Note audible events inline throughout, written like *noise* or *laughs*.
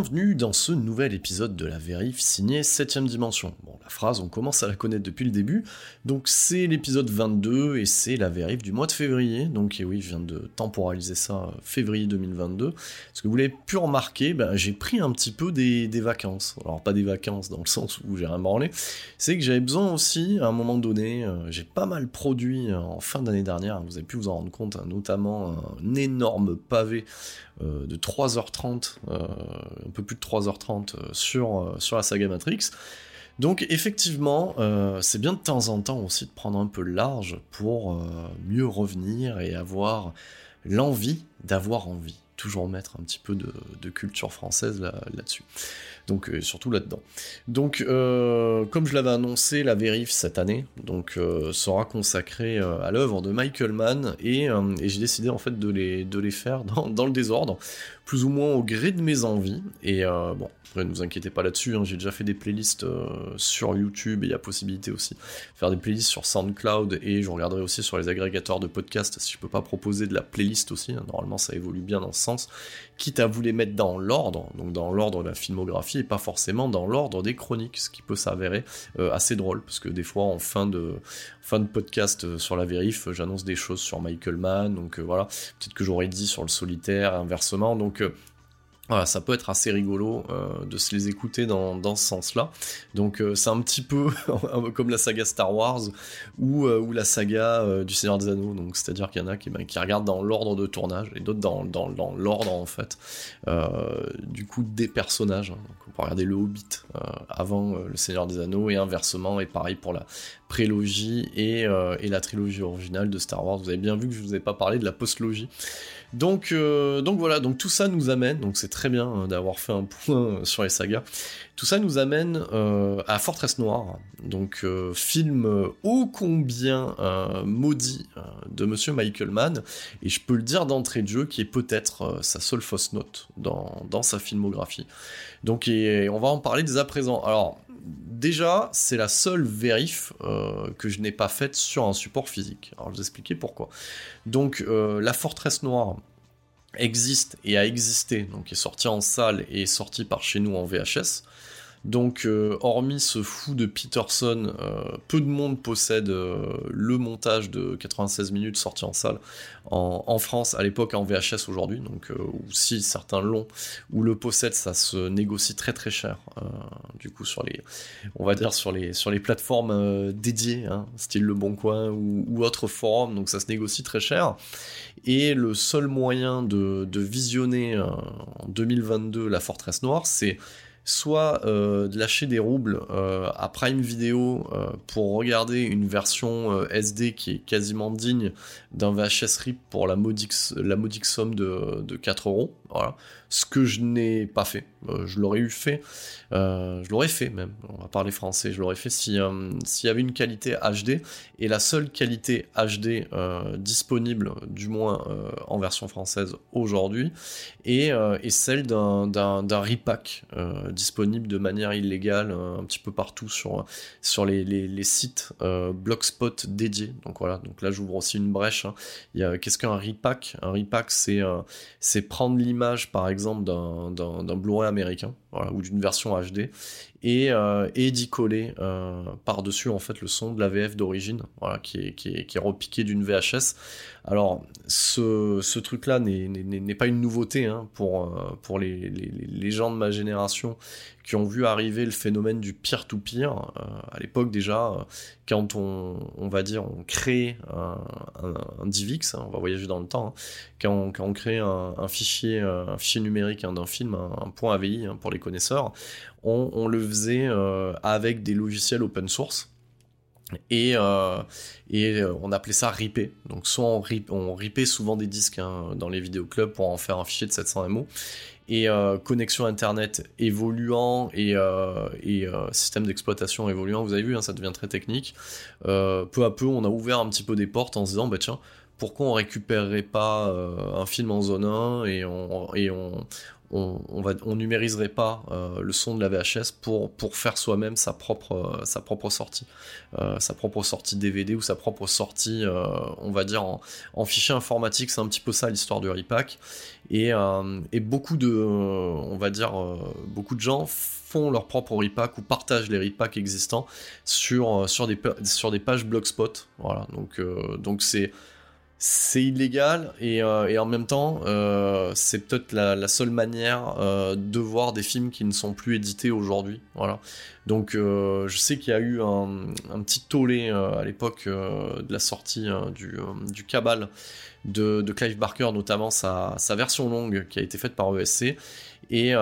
Bienvenue dans ce nouvel épisode de la vérif signé 7ème dimension. Phrase, on commence à la connaître depuis le début, donc c'est l'épisode 22 et c'est la vérif du mois de février, donc et oui, je viens de temporaliser ça euh, février 2022. Ce que vous l'avez pu remarquer, ben, j'ai pris un petit peu des, vacances. Alors pas des vacances dans le sens où j'ai rien branlé, c'est que j'avais besoin aussi, à un moment donné, euh, j'ai pas mal produit euh, en fin d'année dernière, vous avez pu vous en rendre compte, hein, notamment un énorme pavé de 3h30 un peu plus de 3h30 euh, sur, sur la saga Matrix. Donc effectivement, euh, c'est bien de temps en temps aussi de prendre un peu large pour mieux revenir et avoir l'envie d'avoir envie. Toujours mettre un petit peu de, culture française là-dessus. Donc surtout là-dedans. Donc comme je l'avais annoncé, la vérif cette année donc sera consacrée à l'œuvre de Michael Mann et, j'ai décidé en fait de les, de les faire dans, *laughs* dans le désordre plus ou moins au gré de mes envies. Et euh, bon, après, ne vous inquiétez pas là-dessus, hein, j'ai déjà fait des playlists euh, sur YouTube et il y a possibilité aussi de faire des playlists sur SoundCloud et je regarderai aussi sur les agrégateurs de podcasts si je peux pas proposer de la playlist aussi. Hein. normalement, ça évolue bien dans ce sens, quitte à vous les mettre dans l'ordre, donc dans l'ordre de la filmographie et pas forcément dans l'ordre des chroniques, ce qui peut s'avérer euh, assez drôle parce que des fois en fin de podcast sur la vérif, j'annonce des choses sur Michael Mann, donc voilà, peut-être que j'aurais dit sur le solitaire, inversement, donc ça peut être assez rigolo euh, de se les écouter dans, ce sens-là. Donc euh, c'est un petit peu *laughs* comme la saga Star Wars ou, euh, la saga du Seigneur des Anneaux. Donc c'est-à-dire qu'il y en a qui, ben, regardent dans l'ordre de tournage et d'autres dans, dans, l'ordre en fait du coup des personnages. Donc peut regarder le Hobbit avant le Seigneur des Anneaux et inversement et pareil pour la prélogie et, et la trilogie originale de Star Wars. Vous avez bien vu que je vous ai pas parlé de la postlogie. Donc, euh, donc voilà, donc tout ça nous amène, donc c'est très bien hein, d'avoir fait un point sur les sagas, tout ça nous amène euh, à Fortress Noire, donc euh, film ô combien maudit de Monsieur Michael Mann, et je peux le dire d'entrée de jeu, qui est peut-être sa seule fausse note dans, dans sa filmographie. Donc et on va en parler dès à présent. Alors, déjà, c'est la seule vérif euh, que je n'ai pas faite sur un support physique. Alors, je vais vous expliquer pourquoi. Donc, euh, la Forteresse Noire existe et a existé, donc est sortie en salle et est sortie par chez nous en VHS. Donc, euh, hormis ce fou de Peterson, euh, peu de monde possède euh, le montage de 96 minutes sorti en salle en, France à l'époque en VHS aujourd'hui. Donc, ou si certains l'ont ou le possèdent, ça se négocie très très cher. du coup, sur les, on va dire sur les sur les plateformes dédiées, hein, style Le Bon Coin ou, ou autres forums. Donc, ça se négocie très cher. Et le seul moyen de, de visionner en 2022 la Forteresse Noire, c'est soit euh, de lâcher des roubles euh, à Prime Video euh, pour regarder une version SD qui est quasiment digne d'un VHS RIP pour la modique, la modique somme de, 4 euros, Voilà. Ce que je n'ai pas fait. Euh, je l'aurais eu fait. Euh, je l'aurais fait même. On va parler français. Je l'aurais fait si euh, s'il y avait une qualité HD et la seule qualité HD disponible, du moins en version française aujourd'hui, est, celle d'un repack disponible de manière illégale un petit peu partout sur sur les, les, sites Blogspot dédiés. Donc voilà. Donc là, j'ouvre aussi une brèche. Hein. Qu'est-ce qu'un repack? Un repack, c'est prendre l'image, par exemple, d'un Blu-ray américain, ou d'une version HD, et, euh, et d'y coller euh, par-dessus en fait le son de la VF d'origine, qui est, qui est, qui est repiqué d'une VHS. Alors, ce, ce truc-là n'est pas une nouveauté hein, pour, euh, pour les, les, les, gens de ma génération qui ont vu arriver le phénomène du peer-to-peer. Euh, à l'époque déjà, quand on, on, va dire, on crée un, un, DivX, hein, on va voyager dans le temps, hein, quand, on, quand, on, crée un, un fichier, un fichier numérique d'un film, un, point AVI pour les connaisseurs, on, le faisait avec des logiciels open source et, euh, euh, on appelait ça ripper. Donc soit on, rip, souvent des disques hein, dans les vidéoclubs pour en faire un fichier de 700 MO. Et euh, connexion internet évoluant et, système d'exploitation évoluant, vous avez vu, hein, ça devient très technique. peu à peu, on a ouvert un petit peu des portes en se disant, bah tiens, pourquoi on récupérerait pas un film en zone 1 et on, et on, on, va, on numériserait pas euh, le son de la VHS pour, pour faire soi-même sa propre, euh, sa propre sortie, euh, sa propre sortie DVD ou sa propre sortie, on va dire en, en fichier informatique, c'est un petit peu ça l'histoire du repack. Et, et beaucoup de, on va dire, beaucoup de gens font leur propre repack ou partagent les repacks existants sur, sur, des, sur des pages blogspot. Voilà, donc donc c'est c'est illégal et, euh, et, en même temps euh, c'est peut-être la, seule manière euh, de voir des films qui ne sont plus édités aujourd'hui voilà. Donc je sais qu'il y a eu un, petit tollé à l'époque de la sortie du, du Cabal de, de, Clive Barker notamment sa, sa, version longue qui a été faite par ESC et,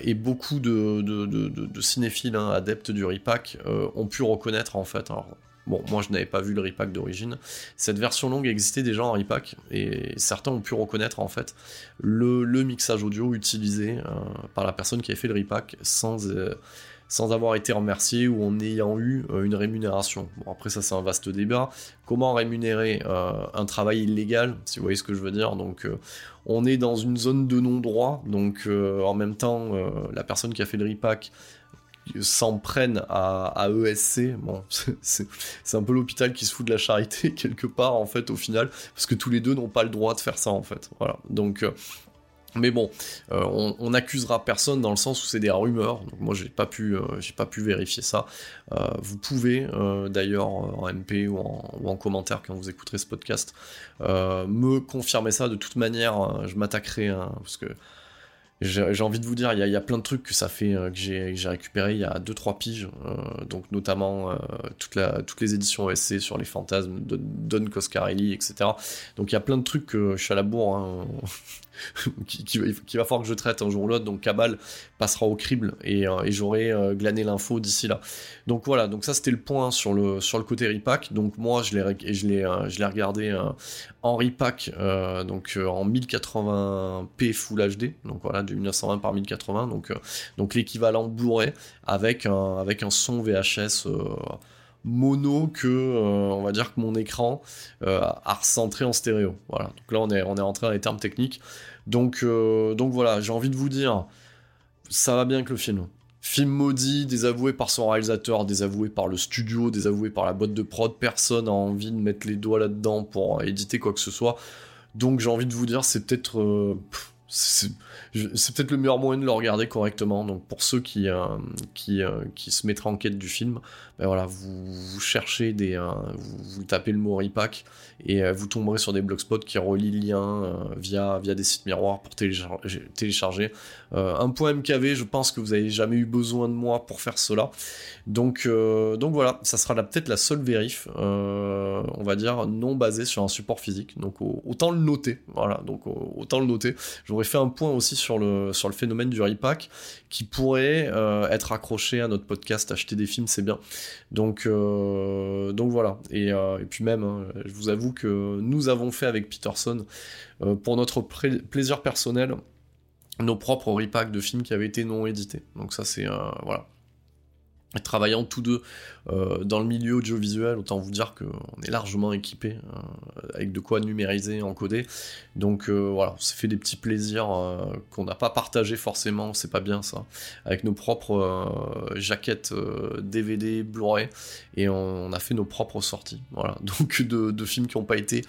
et beaucoup de, de, cinéphiles hein, adeptes du repack ont pu reconnaître en fait Bon, moi je n'avais pas vu le repack d'origine. Cette version longue existait déjà en repack et certains ont pu reconnaître en fait le, mixage audio utilisé euh, par la personne qui avait fait le repack sans, euh, sans avoir été remercié ou en ayant eu euh, une rémunération. Bon, après ça c'est un vaste débat. Comment rémunérer un travail illégal, si vous voyez ce que je veux dire? Donc on est dans une zone de non-droit, donc en même temps la personne qui a fait le repack s'en prennent à, ESC, bon, *laughs* c'est un peu l'hôpital qui se fout de la charité *laughs* quelque part en fait au final, parce que tous les deux n'ont pas le droit de faire ça en fait. Voilà. Donc euh, mais bon, euh, on, n'accusera personne dans le sens où c'est des rumeurs. Donc moi j'ai pas pu, euh, j'ai pas pu vérifier ça. vous pouvez d'ailleurs en MP ou en, commentaire quand vous écouterez ce podcast me confirmer ça. De toute manière, je m'attaquerai hein, parce que j'ai envie de vous dire, il y, a plein de trucs que ça fait euh, que j'ai récupéré il y a 2-3 piges, euh, donc notamment euh, toutes les éditions OSC sur les fantasmes de Don Coscarelli, etc. Donc il y a plein de trucs que je suis à la bourre, hein, *laughs* qui, va falloir que je traite un jour ou l'autre, donc Cabal passera au crible et, et j'aurai glané l'info d'ici là. Donc voilà, donc ça c'était le point sur le, sur le côté repack, donc moi je l'ai je l'ai regardé en repack, donc en 1080p Full HD, donc voilà, du 1920 par 1080, donc, euh, donc l'équivalent Blu-ray avec un, avec un son VHS euh, mono que euh, on va dire que mon écran a recentré en stéréo. Voilà. Donc là on est on est rentré dans les termes techniques. Donc donc voilà, j'ai envie de vous dire ça va bien que le film. Film maudit, désavoué par son réalisateur, désavoué par le studio, désavoué par la boîte de prod, personne n'a envie de mettre les doigts là-dedans pour éditer quoi que ce soit. Donc j'ai envie de vous dire, c'est peut-être peut-être le meilleur moyen de le regarder correctement. Donc pour ceux qui, euh, euh, se mettraient en quête du film, ben vous, cherchez des, euh, vous, tapez le mot repack et vous tomberez sur des blogspots qui relient le lien via, via des sites miroirs pour télécharger. un point MKV, je pense que vous n'avez jamais eu besoin de moi pour faire cela. Donc, donc voilà, ça sera peut-être la seule vérif, on va dire, non basée sur un support physique. Donc autant le noter. Voilà, donc autant le noter. Je fait un point aussi sur le, sur le phénomène du repack qui pourrait euh, être accroché à notre podcast Acheter des films, c'est bien. Donc, euh, donc voilà. Et, euh, et puis même, hein, je vous avoue que nous avons fait avec Peterson, pour notre plaisir personnel, nos propres repacks de films qui avaient été non édités. Donc ça c'est voilà travaillant tous deux euh, dans le milieu audiovisuel, autant vous dire qu'on est largement équipé euh, avec de quoi numériser, encoder. Donc euh, voilà, on s'est fait des petits plaisirs qu'on n'a pas partagé forcément, c'est pas bien ça, avec nos propres jaquettes DVD, Blu-ray, et on, a fait nos propres sorties. Voilà, *laughs* donc de, films qui n'ont pas été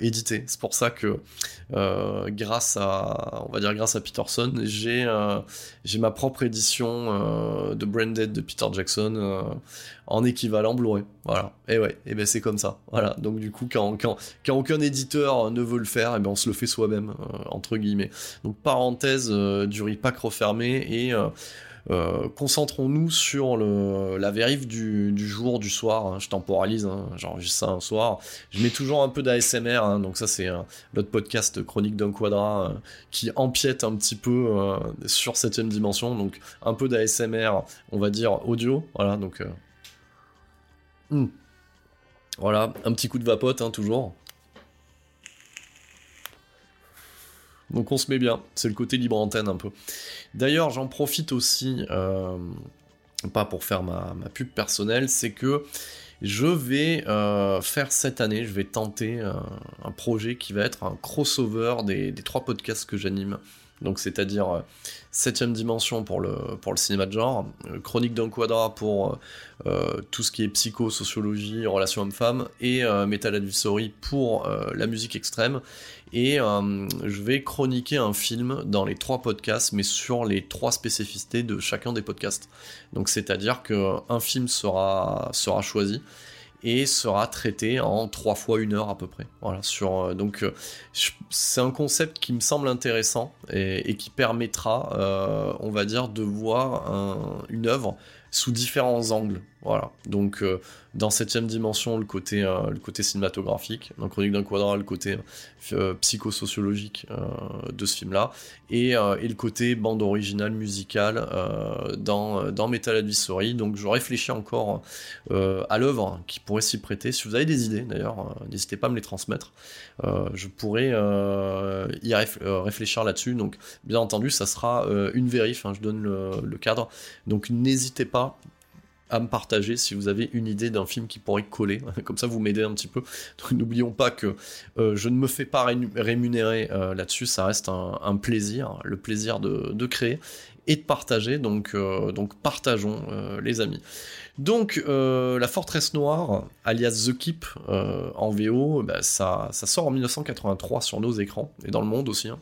édités. C'est pour ça que grâce à, on va dire grâce à Peterson, j'ai j'ai ma propre édition de Branded de Peter Jackson en équivalent Blu-ray. Voilà. Et ouais, et ben c'est comme ça. Voilà. Donc du coup, quand, aucun éditeur ne veut le faire, et ben on se le fait soi-même, euh, entre guillemets. Donc parenthèse euh, du repack refermé et euh, concentrons-nous sur le, la vérif du, jour, du soir. Hein. Je temporalise, hein. j'enregistre ça un soir. Je mets toujours un peu d'ASMR, hein. donc ça c'est l'autre podcast Chronique d'un Quadra qui empiète un petit peu sur septième dimension. Donc un peu d'ASMR, on va dire audio. Voilà, donc. Hmm. Voilà, un petit coup de vapote, toujours. Donc on se met bien, c'est le côté libre antenne un peu. D'ailleurs, j'en profite aussi, euh, pas pour faire ma, pub personnelle, c'est que je vais euh, faire cette année, je vais tenter euh, un projet qui va être un crossover des trois podcasts que j'anime donc c'est-à-dire euh, septième dimension pour le, pour le cinéma de genre, euh, chronique d'un quadra pour euh, tout ce qui est psycho, sociologie, relations hommes-femmes, et Metal Advisory pour la musique extrême. Et je vais chroniquer un film dans les trois podcasts, mais sur les trois spécificités de chacun des podcasts. Donc c'est-à-dire qu'un film sera, sera choisi et sera traité en trois fois une heure à peu près. Voilà, euh, donc euh, c'est un concept qui me semble intéressant et, qui permettra, euh, on va dire, de voir une œuvre sous différents angles. Voilà. Donc euh, dans septième dimension, le côté, euh, le côté cinématographique, dans Chronique d'un quadrat, le côté euh, psychosociologique de ce film-là, et, et, le côté bande originale musicale dans, dans Metal Advisory. Donc je réfléchis encore à l'œuvre qui pourrait s'y prêter. Si vous avez des idées d'ailleurs, n'hésitez pas à me les transmettre. je pourrais y réfléchir là-dessus. Donc bien entendu, ça sera une vérif, hein, je donne le, le cadre. Donc n'hésitez pas à me partager si vous avez une idée d'un film qui pourrait coller. *laughs* Comme ça, vous m'aidez un petit peu. n'oublions pas que euh, je ne me fais pas rémunérer euh, là-dessus. Ça reste un, plaisir, le plaisir de, créer et de partager. Donc, euh, donc partageons, les amis. Donc, La Forteresse Noire, alias The Keep en VO, bah, ça, sort en 1983 sur nos écrans et dans le monde aussi. Hein.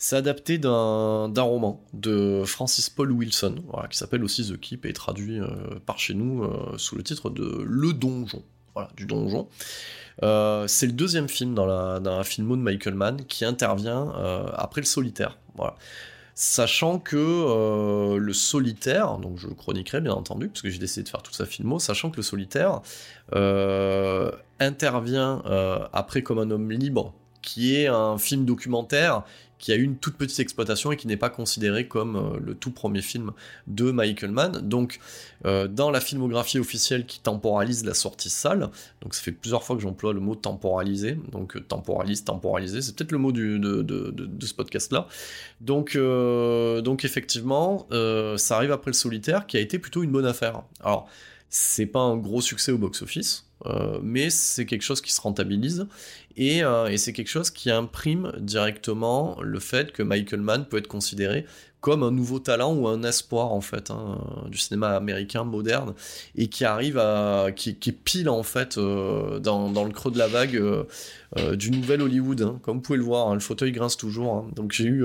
C'est adapté d'un roman de Francis Paul Wilson, qui s'appelle aussi The Keep et traduit euh, par chez nous euh, sous le titre de Le Donjon. Voilà, du donjon. Euh, c'est le deuxième film dans la, dans filmo de Michael Mann qui intervient après le solitaire. Sachant que le solitaire, donc je le chroniquerai bien entendu, parce que j'ai décidé de faire toute sa filmo, sachant que le solitaire intervient après comme un homme libre, qui est un film documentaire qui a eu une toute petite exploitation et qui n'est pas considéré comme euh, le tout premier film de Michael Mann. Donc, euh, dans la filmographie officielle qui temporalise la sortie salle, donc ça fait plusieurs fois que j'emploie le mot temporaliser, donc euh, temporalise, temporaliser, c'est peut-être le mot de, ce podcast-là. Donc, donc effectivement, ça arrive après le solitaire, qui a été plutôt une bonne affaire. Alors, c'est pas un gros succès au box-office, mais c'est quelque chose qui se rentabilise. Euh, et, c'est quelque chose qui imprime directement le fait que Michael Mann peut être considéré comme un nouveau talent ou un espoir en fait hein, du cinéma américain moderne et qui arrive à qui, est pile en fait euh, dans, le creux de la vague euh, du nouvel Hollywood hein. comme vous pouvez le voir hein, le fauteuil grince toujours donc j'ai eu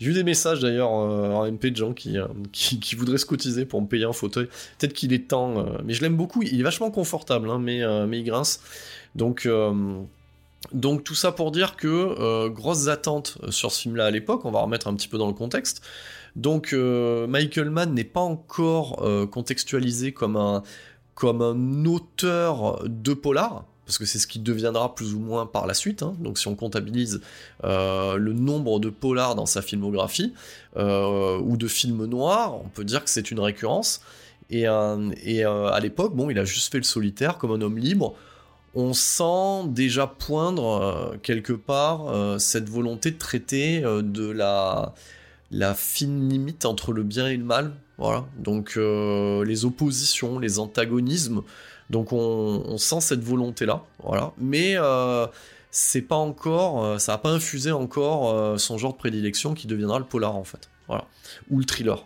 des messages d'ailleurs en MP de gens qui, qui, voudraient se cotiser pour me payer un fauteuil. Peut-être qu'il est temps mais je l'aime beaucoup. Il est vachement confortable mais mais il grince. Donc donc tout ça pour dire que euh, grosses attentes euh, sur ce film-là à l'époque, on va remettre un petit peu dans le contexte. Donc euh, Michael Mann n'est pas encore contextualisé comme un, auteur de polar, parce que c'est ce qui deviendra plus ou moins par la suite. Hein. Donc si on comptabilise le nombre de polars dans sa filmographie, ou de films noirs, on peut dire que c'est une récurrence. Et à l'époque, bon, il a juste fait le solitaire comme un homme libre, on sent déjà poindre quelque part cette volonté de traiter de la, fine limite entre le bien et le mal. Voilà. Donc les oppositions, les antagonismes. Donc on, sent cette volonté là. Voilà. Mais c'est pas encore, ça n'a pas infusé encore son genre de prédilection qui deviendra le polar en fait. Voilà. Ou le thriller.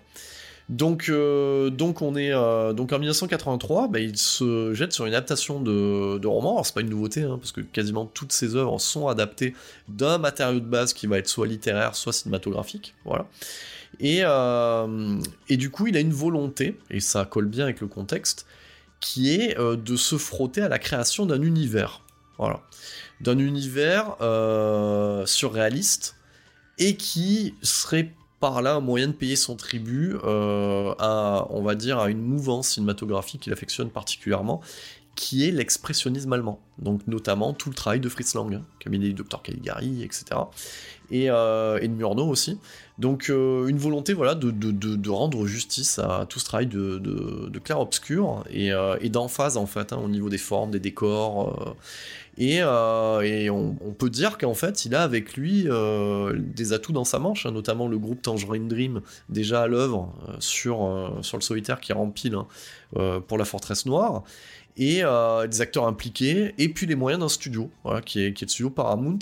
Donc, euh, donc on est euh, donc en 1983, bah, il se jette sur une adaptation de, de roman. Alors c'est pas une nouveauté, hein, parce que quasiment toutes ses œuvres sont adaptées d'un matériau de base qui va être soit littéraire, soit cinématographique. Voilà. Et, euh, et du coup, il a une volonté, et ça colle bien avec le contexte, qui est de se frotter à la création d'un univers. Voilà. D'un univers surréaliste et qui serait par là un moyen de payer son tribut euh, à, on va dire, à une mouvance cinématographique qu'il affectionne particulièrement, qui est l'expressionnisme allemand. Donc notamment tout le travail de Fritz Lang, hein, Camille Dr Caligari, etc. Et, euh, de Murnau aussi. Donc euh, une volonté voilà, de, de, rendre justice à tout ce travail de, clair-obscur et, et d'emphase en fait hein, au niveau des formes, des décors et, euh, on, peut dire qu'en fait, il a avec lui euh, des atouts dans sa manche, hein, notamment le groupe Tangerine Dream, déjà à l'œuvre euh, sur, sur le solitaire qui rempile hein, pour la Forteresse Noire et des acteurs impliqués, et puis les moyens d'un studio, qui, est, qui est le studio Paramount,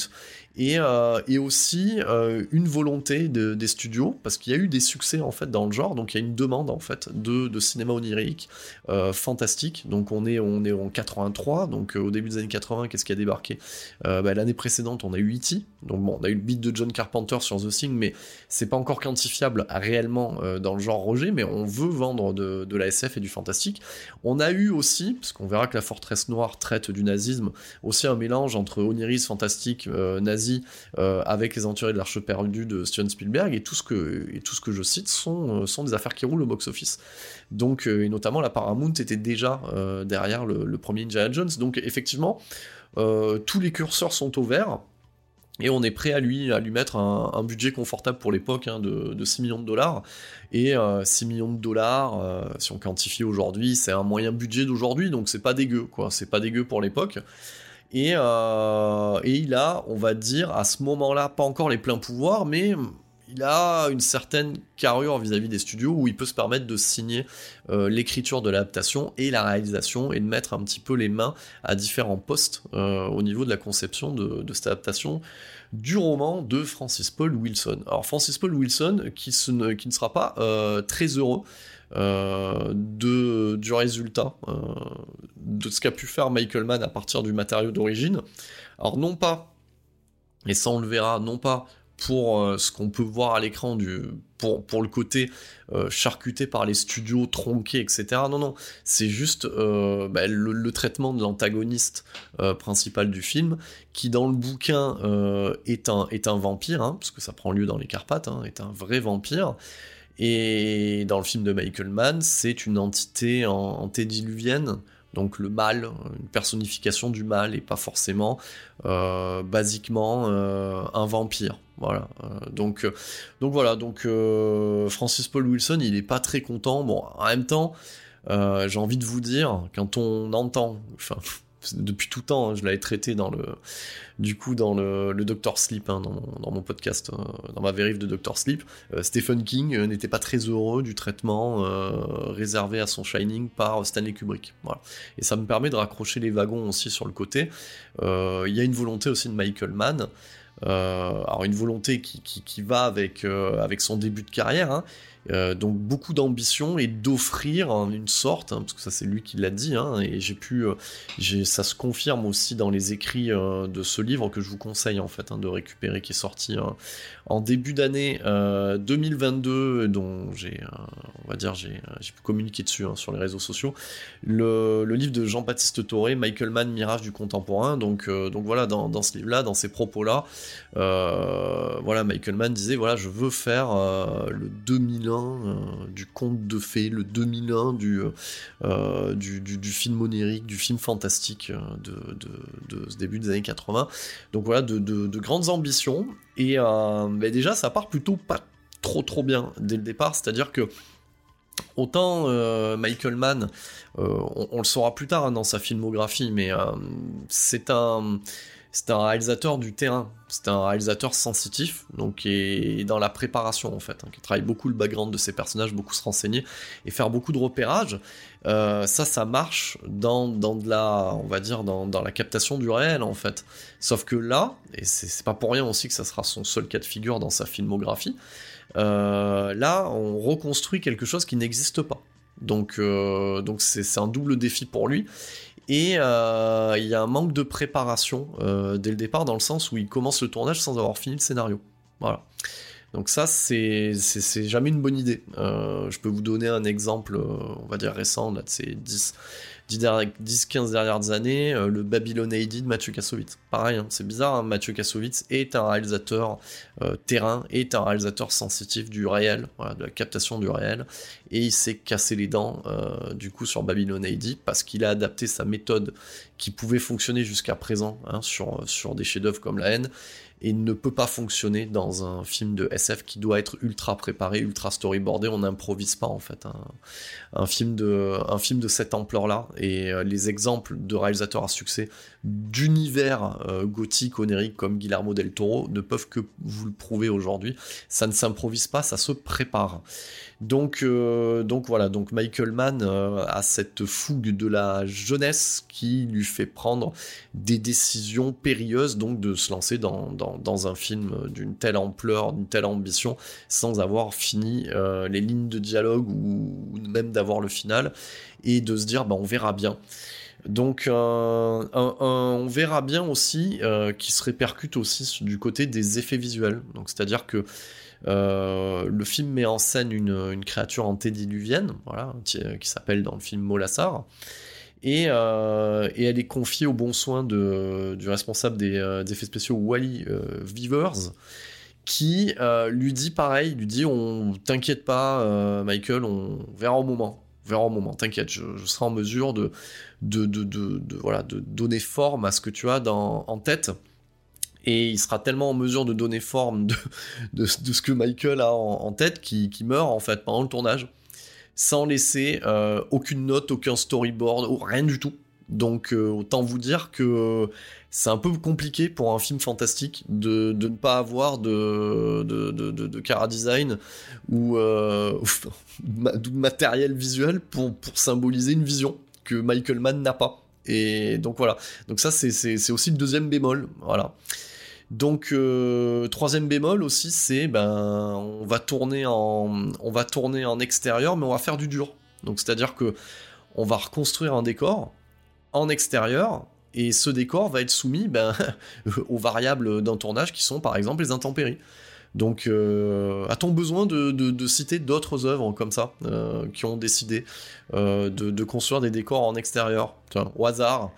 et, euh, et aussi euh, une volonté de, des studios, parce qu'il y a eu des succès en fait dans le genre, donc il y a une demande en fait de, de cinéma onirique euh, fantastique. Donc on est, on est en 83, donc au début des années 80, qu'est-ce qui a débarqué? Bah, L'année précédente, on a eu E.T., donc bon, on a eu le beat de John Carpenter sur The Thing, mais c'est pas encore quantifiable réellement dans le genre Roger, mais on veut vendre de, de la SF et du fantastique. On a eu aussi, parce verra que la forteresse noire traite du nazisme, aussi un mélange entre onirisme fantastique, nazi euh, avec les aventuriers de l'Arche perdue de Steven Spielberg, et tout ce que, je cite sont, euh, sont des affaires qui roulent au box-office. Donc, euh, et notamment la Paramount était déjà derrière le, premier Indiana Jones. Donc effectivement, tous les curseurs sont au vert. Et on est prêt à lui, à lui mettre un, budget confortable pour l'époque hein, de, 6 millions de dollars. Et 6 millions de dollars, si on quantifie aujourd'hui, c'est un moyen budget d'aujourd'hui, donc c'est pas dégueu, quoi. C'est pas dégueu pour l'époque. Euh, et, il a, on va dire, à ce moment-là, pas encore les pleins pouvoirs, mais il a une certaine carrure vis-à-vis des studios où il peut se permettre de signer euh, l'écriture de l'adaptation et la réalisation et de mettre un petit peu les mains à différents postes euh, au niveau de la conception de, cette adaptation du roman de Francis Paul Wilson. Alors Francis Paul Wilson qui, ne sera pas très heureux euh, du résultat euh, de ce qu'a pu faire Michael Mann à partir du matériau d'origine. Alors non pas, et ça on le verra, non pas pour euh, ce qu'on peut voir à l'écran pour, le côté charcuté par les studios tronqués etc non non c'est juste bah, le, traitement de l'antagoniste principal du film qui dans le bouquin est un vampire hein, parce que ça prend lieu dans les Carpates hein, est un vrai et dans le film de Michael Mann, c'est une entité antédiluvienne, donc le mal, une personnification du mal, et pas forcément, euh, basiquement, euh, un vampire. Voilà. Euh, donc, donc voilà. Donc Francis Paul Wilson, il est pas très content. Bon, en même temps, j'ai envie de vous dire, quand on entend, enfin, *laughs* depuis tout temps, hein, je l'avais traité dans le, du coup, dans le, le Doctor Sleep, hein, dans, mon, podcast, euh, dans ma vérif de Doctor Sleep, euh, Stephen King euh, n'était pas très heureux du traitement réservé à son Shining par Stanley Kubrick. Voilà. Et ça me permet de raccrocher les wagons aussi sur le côté. Il y a une volonté aussi de Michael Mann. Alors une volonté qui, qui, va avec, avec son début de carrière, hein, euh, donc beaucoup d'ambition et d'offrir une sorte, hein, parce que ça c'est lui qui l'a dit, hein, et j'ai pu, euh, ça se confirme aussi dans les écrits euh, de ce livre que je vous conseille en fait hein, de récupérer, qui est sorti en début d'année 2022, dont j'ai, on va dire, j'ai, pu communiquer dessus sur les réseaux sociaux, le, livre de Jean-Baptiste Toré, Michael Mann, Mirage du contemporain. Donc, donc voilà, dans, dans ce livre-là, dans ces propos-là, voilà, Michael Mann disait voilà, je veux faire le 2000 euh, du conte de fées, le 2001 euh, euh, du, du, film onirique, du film fantastique de, ce début des années 80. Donc voilà, de, grandes ambitions. Et déjà, ça part plutôt pas trop trop bien dès le départ, c'est-à-dire que Autant Michael Mann, on, le saura plus tard hein, dans sa filmographie, mais c'est un c'est un réalisateur du terrain, c'est un réalisateur sensitif, donc qui est dans la préparation en fait, hein, qui travaille beaucoup le background de ses personnages, beaucoup se renseigner et faire beaucoup de repérage. Euh, ça, ça marche dans, dans de la, on va dire, dans, dans, la captation du réel en fait. Sauf que là, et c'est pas pour rien aussi que ça sera son seul cas de figure dans sa filmographie, euh, là, on reconstruit quelque chose qui n'existe pas. Donc, euh, donc c'est un double défi pour lui. Et euh, il y a un manque de préparation euh, dès le départ, dans le sens où il commence le tournage sans avoir fini le scénario. Voilà. Donc ça, c'est jamais une bonne idée. Euh, je peux vous donner un exemple, on va dire récent, là, de ces 10, 10-15 dernières années, euh, le Babylon AD de Mathieu Kassovitz. Pareil, hein, c'est bizarre, hein, Mathieu Kassovitz est un réalisateur euh, terrain, est un réalisateur sensitif du réel, de la captation du réel, et il s'est cassé les dents euh, du coup sur Babylon AD parce qu'il a adapté sa méthode qui pouvait fonctionner jusqu'à présent hein, sur des chefs-d'œuvre comme La haine et ne peut pas fonctionner dans un film de SF qui doit être ultra préparé, ultra storyboardé. On n'improvise pas en fait un, film de un film de cette ampleur-là. Et euh, les exemples de réalisateurs à succès d'univers euh, gothique onérique comme Guillermo del Toro ne peuvent que vous le prouver aujourd'hui. Ça ne s'improvise pas, ça se prépare. Donc, euh, donc voilà, donc Michael Mann a cette fougue de la jeunesse qui lui fait prendre des décisions périlleuses, donc de se lancer dans, un film d'une telle ampleur, d'une telle ambition, sans avoir fini euh, les lignes de dialogue ou, même d'avoir le final, et de se dire, bah, on verra bien. Donc on verra bien aussi qui se répercute aussi du côté des effets visuels. Donc c'est-à-dire que euh, le film met en scène une, créature antédiluvienne, voilà, qui, s'appelle dans le film Molassar. Et, euh, et, elle est confiée au bon soin de, du responsable des, euh, effets spéciaux Wally Vivers, qui lui dit pareil, lui dit on t'inquiète pas Michael, on verra au moment, verra au moment, t'inquiète, je, serai en mesure de de, de, de, voilà, de donner forme à ce que tu as en tête. Et il sera tellement en mesure de donner forme de, de, ce que Michael a en, tête qui, meurt en fait pendant le tournage sans laisser euh, aucune note, aucun storyboard, rien du tout. Donc euh, autant vous dire que c'est un peu compliqué pour un film fantastique de, ne pas avoir de, de, de, design ou euh, *laughs* de matériel visuel pour, pour symboliser une vision que Michael Mann n'a pas. Et donc voilà. Donc ça c'est aussi le deuxième bémol. Voilà. Donc euh, troisième bémol aussi, c'est ben on va tourner en extérieur, mais on va faire du dur. Donc c'est-à-dire que on va reconstruire un décor en extérieur et ce décor va être soumis ben, *laughs* aux variables d'un tournage qui sont par exemple les intempéries. Donc, euh, a-t-on besoin de, citer d'autres œuvres comme ça, euh, qui ont décidé de, construire des décors en extérieur? Au hasard,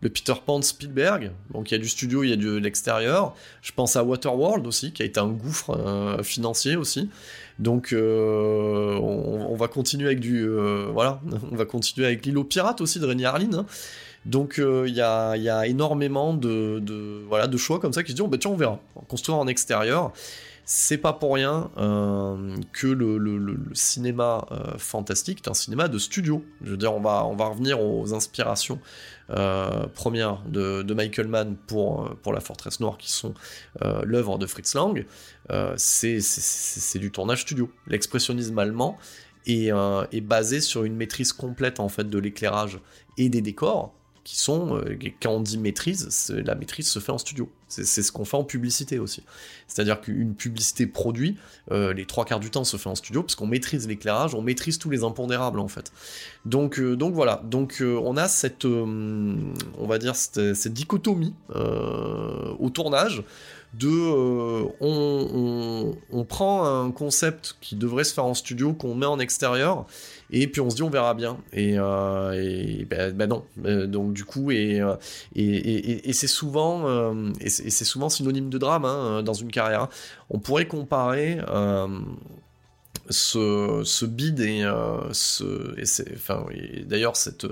le Peter Pan de Spielberg. Donc il y a du studio, il y a de l'extérieur. Je pense à Waterworld aussi, qui a été un gouffre euh, financier aussi. Donc euh, on, va continuer avec du euh, voilà, *laughs* on va continuer avec l'îlot pirate aussi de René Harlin. Hein. Donc il y a, énormément de, voilà de choix comme ça qui se disent bah, tiens on verra, construire en extérieur. C'est pas pour rien que le, cinéma fantastique est un cinéma de studio. Je veux dire, on va, on revenir aux inspirations euh, première de, Michael Mann pour, euh, La Forteresse Noire, qui sont euh, l'œuvre de Fritz Lang, c'est du tournage studio. L'expressionnisme allemand est, est, basé sur une maîtrise complète en fait de l'éclairage et des décors, qui sont, euh, quand on dit maîtrise, la maîtrise se fait en studio. C'est ce qu'on fait en publicité aussi. C'est-à-dire qu'une publicité produit, euh, les trois quarts du temps se fait en studio, parce qu'on maîtrise l'éclairage, on maîtrise tous les impondérables en fait. Donc, euh, donc voilà, donc on a cette, on va dire, cette dichotomie au tournage de euh, on, prend un concept qui devrait se faire en studio qu'on met en extérieur et puis on se dit on verra bien. Et, euh, ben, ben, non. Euh, donc du coup et, et, c'est souvent et c'est souvent synonyme de drame hein, dans une carrière on pourrait comparer ce, ce bid et ce enfin d'ailleurs cette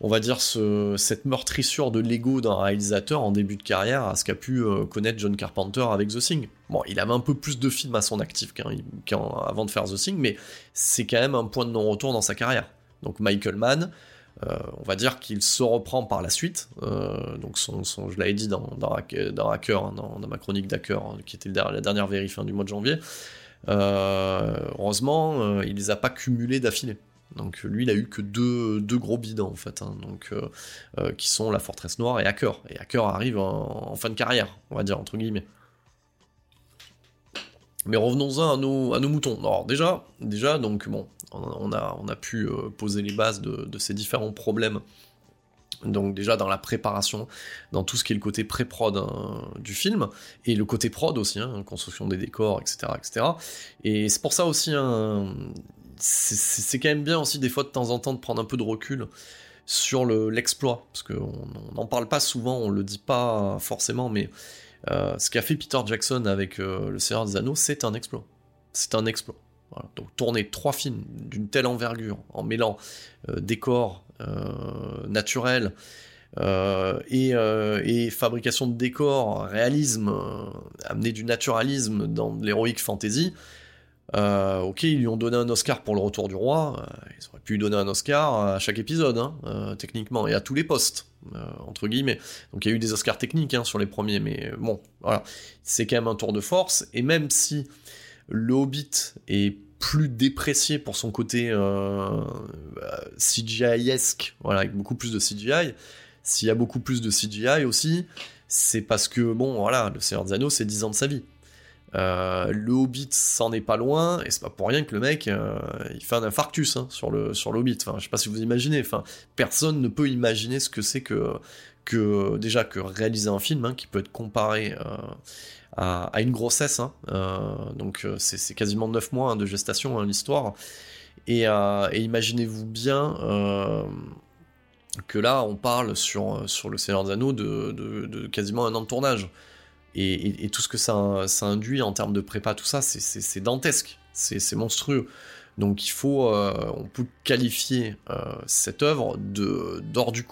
on va dire, cette meurtrissure de l'ego d'un réalisateur en début de carrière à ce qu'a pu euh, connaître John Carpenter avec The Thing. Bon, il avait un peu plus de films à son actif qu'avant de faire The Thing, mais c'est quand même un point de non-retour dans sa carrière. Donc Michael Mann, euh, on va dire qu'il se reprend par la suite. Euh, donc son, je l'avais dit dans, dans, hein, ma chronique d'Hacker, hein, qui était la dernière vérif du mois de janvier. heureusement, il les a pas cumulés d'affilée. Donc lui, il a eu que deux, gros bidons en fait, hein. donc, euh, euh, qui sont la Forteresse Noire et Hacker. Et Hacker arrive en, fin de carrière, on va dire, entre guillemets. Mais revenons-en à nos, moutons. Alors déjà, déjà donc bon, on a, pu euh, poser les bases de, ces différents problèmes. Donc déjà dans la préparation, dans tout ce qui est le côté pré-prod hein, du film, et le côté prod aussi, hein, construction des décors, etc. etc. Et c'est pour ça aussi, c'est quand même bien aussi des fois de temps en temps de prendre un peu de recul sur l'exploit, parce qu'on n'en parle pas souvent, on le dit pas forcément, mais euh, ce qu'a fait Peter Jackson avec euh, Le Seigneur des Anneaux, c'est un exploit. C'est un exploit. Donc tourner trois films d'une telle envergure, en mêlant euh, décors naturels et, et, fabrication de décors, réalisme, amener du naturalisme dans l'héroïque fantasy, euh, ok, ils lui ont donné un Oscar pour le retour du roi. Euh, ils auraient pu lui donner un Oscar à chaque épisode, hein, euh, techniquement, et à tous les postes, entre guillemets. Donc il y a eu des Oscars techniques hein, sur les premiers, mais bon, voilà. C'est quand même un tour de force. Et même si le Hobbit est plus déprécié pour son côté CGI-esque, voilà, avec beaucoup plus de CGI, s'il y a beaucoup plus de CGI aussi, c'est parce que, bon, voilà, le Seigneur des Anneaux, c'est 10 ans de sa vie. Euh, le Hobbit s'en est pas loin, et c'est pas pour rien que le mec, euh, il fait un infarctus hein, sur le sur Hobbit. Enfin, je sais pas si vous imaginez. Enfin, personne ne peut imaginer ce que c'est que que déjà que réaliser un film hein, qui peut être comparé euh, à, une grossesse. Hein. donc c'est quasiment 9 mois de gestation l'histoire. Et, imaginez-vous bien que là, on parle sur, sur le Seigneur des Anneaux de, de, quasiment un an de tournage et, tout ce que ça, induit en termes de prépa, tout ça, c'est dantesque, c'est monstrueux. Donc il faut, euh, on peut qualifier euh, cette œuvre d'hors du,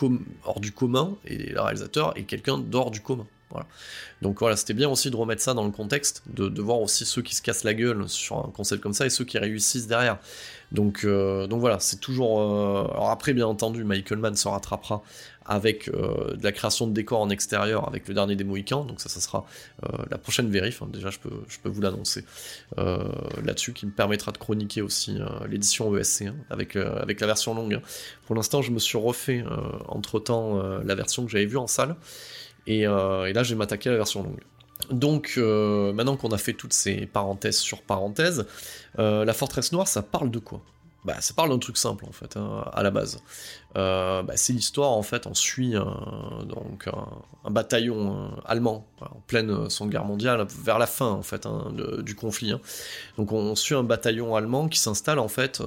du commun, et le réalisateur est quelqu'un d'hors du commun. Donc voilà, c'était bien aussi de remettre ça dans le contexte, de, voir aussi ceux qui se cassent la gueule sur un concept comme ça et ceux qui réussissent derrière. Donc, euh, donc voilà, c'est toujours. Alors après, bien entendu, Michael Mann se rattrapera avec euh, de la création de décors en extérieur avec le dernier des Mohicans. Donc ça, ça sera euh, la prochaine vérif. Hein. Déjà, je peux, je peux vous l'annoncer euh, là-dessus, qui me permettra de chroniquer aussi l'édition ESC hein, avec, avec la version longue. Pour l'instant, je me suis refait entre-temps la version que j'avais vue en salle. Et, et là, je vais m'attaquer à la version longue. Donc, maintenant qu'on a fait toutes ces parenthèses sur parenthèses, la forteresse noire, ça parle de quoi? Bah, ça parle d'un truc simple en fait, hein, à la base. Euh, bah, c'est l'histoire en fait, on suit un, donc un, bataillon euh, allemand en pleine euh, Seconde Guerre mondiale, vers la fin en fait hein, du conflit. Hein. Donc on suit un bataillon allemand qui s'installe en fait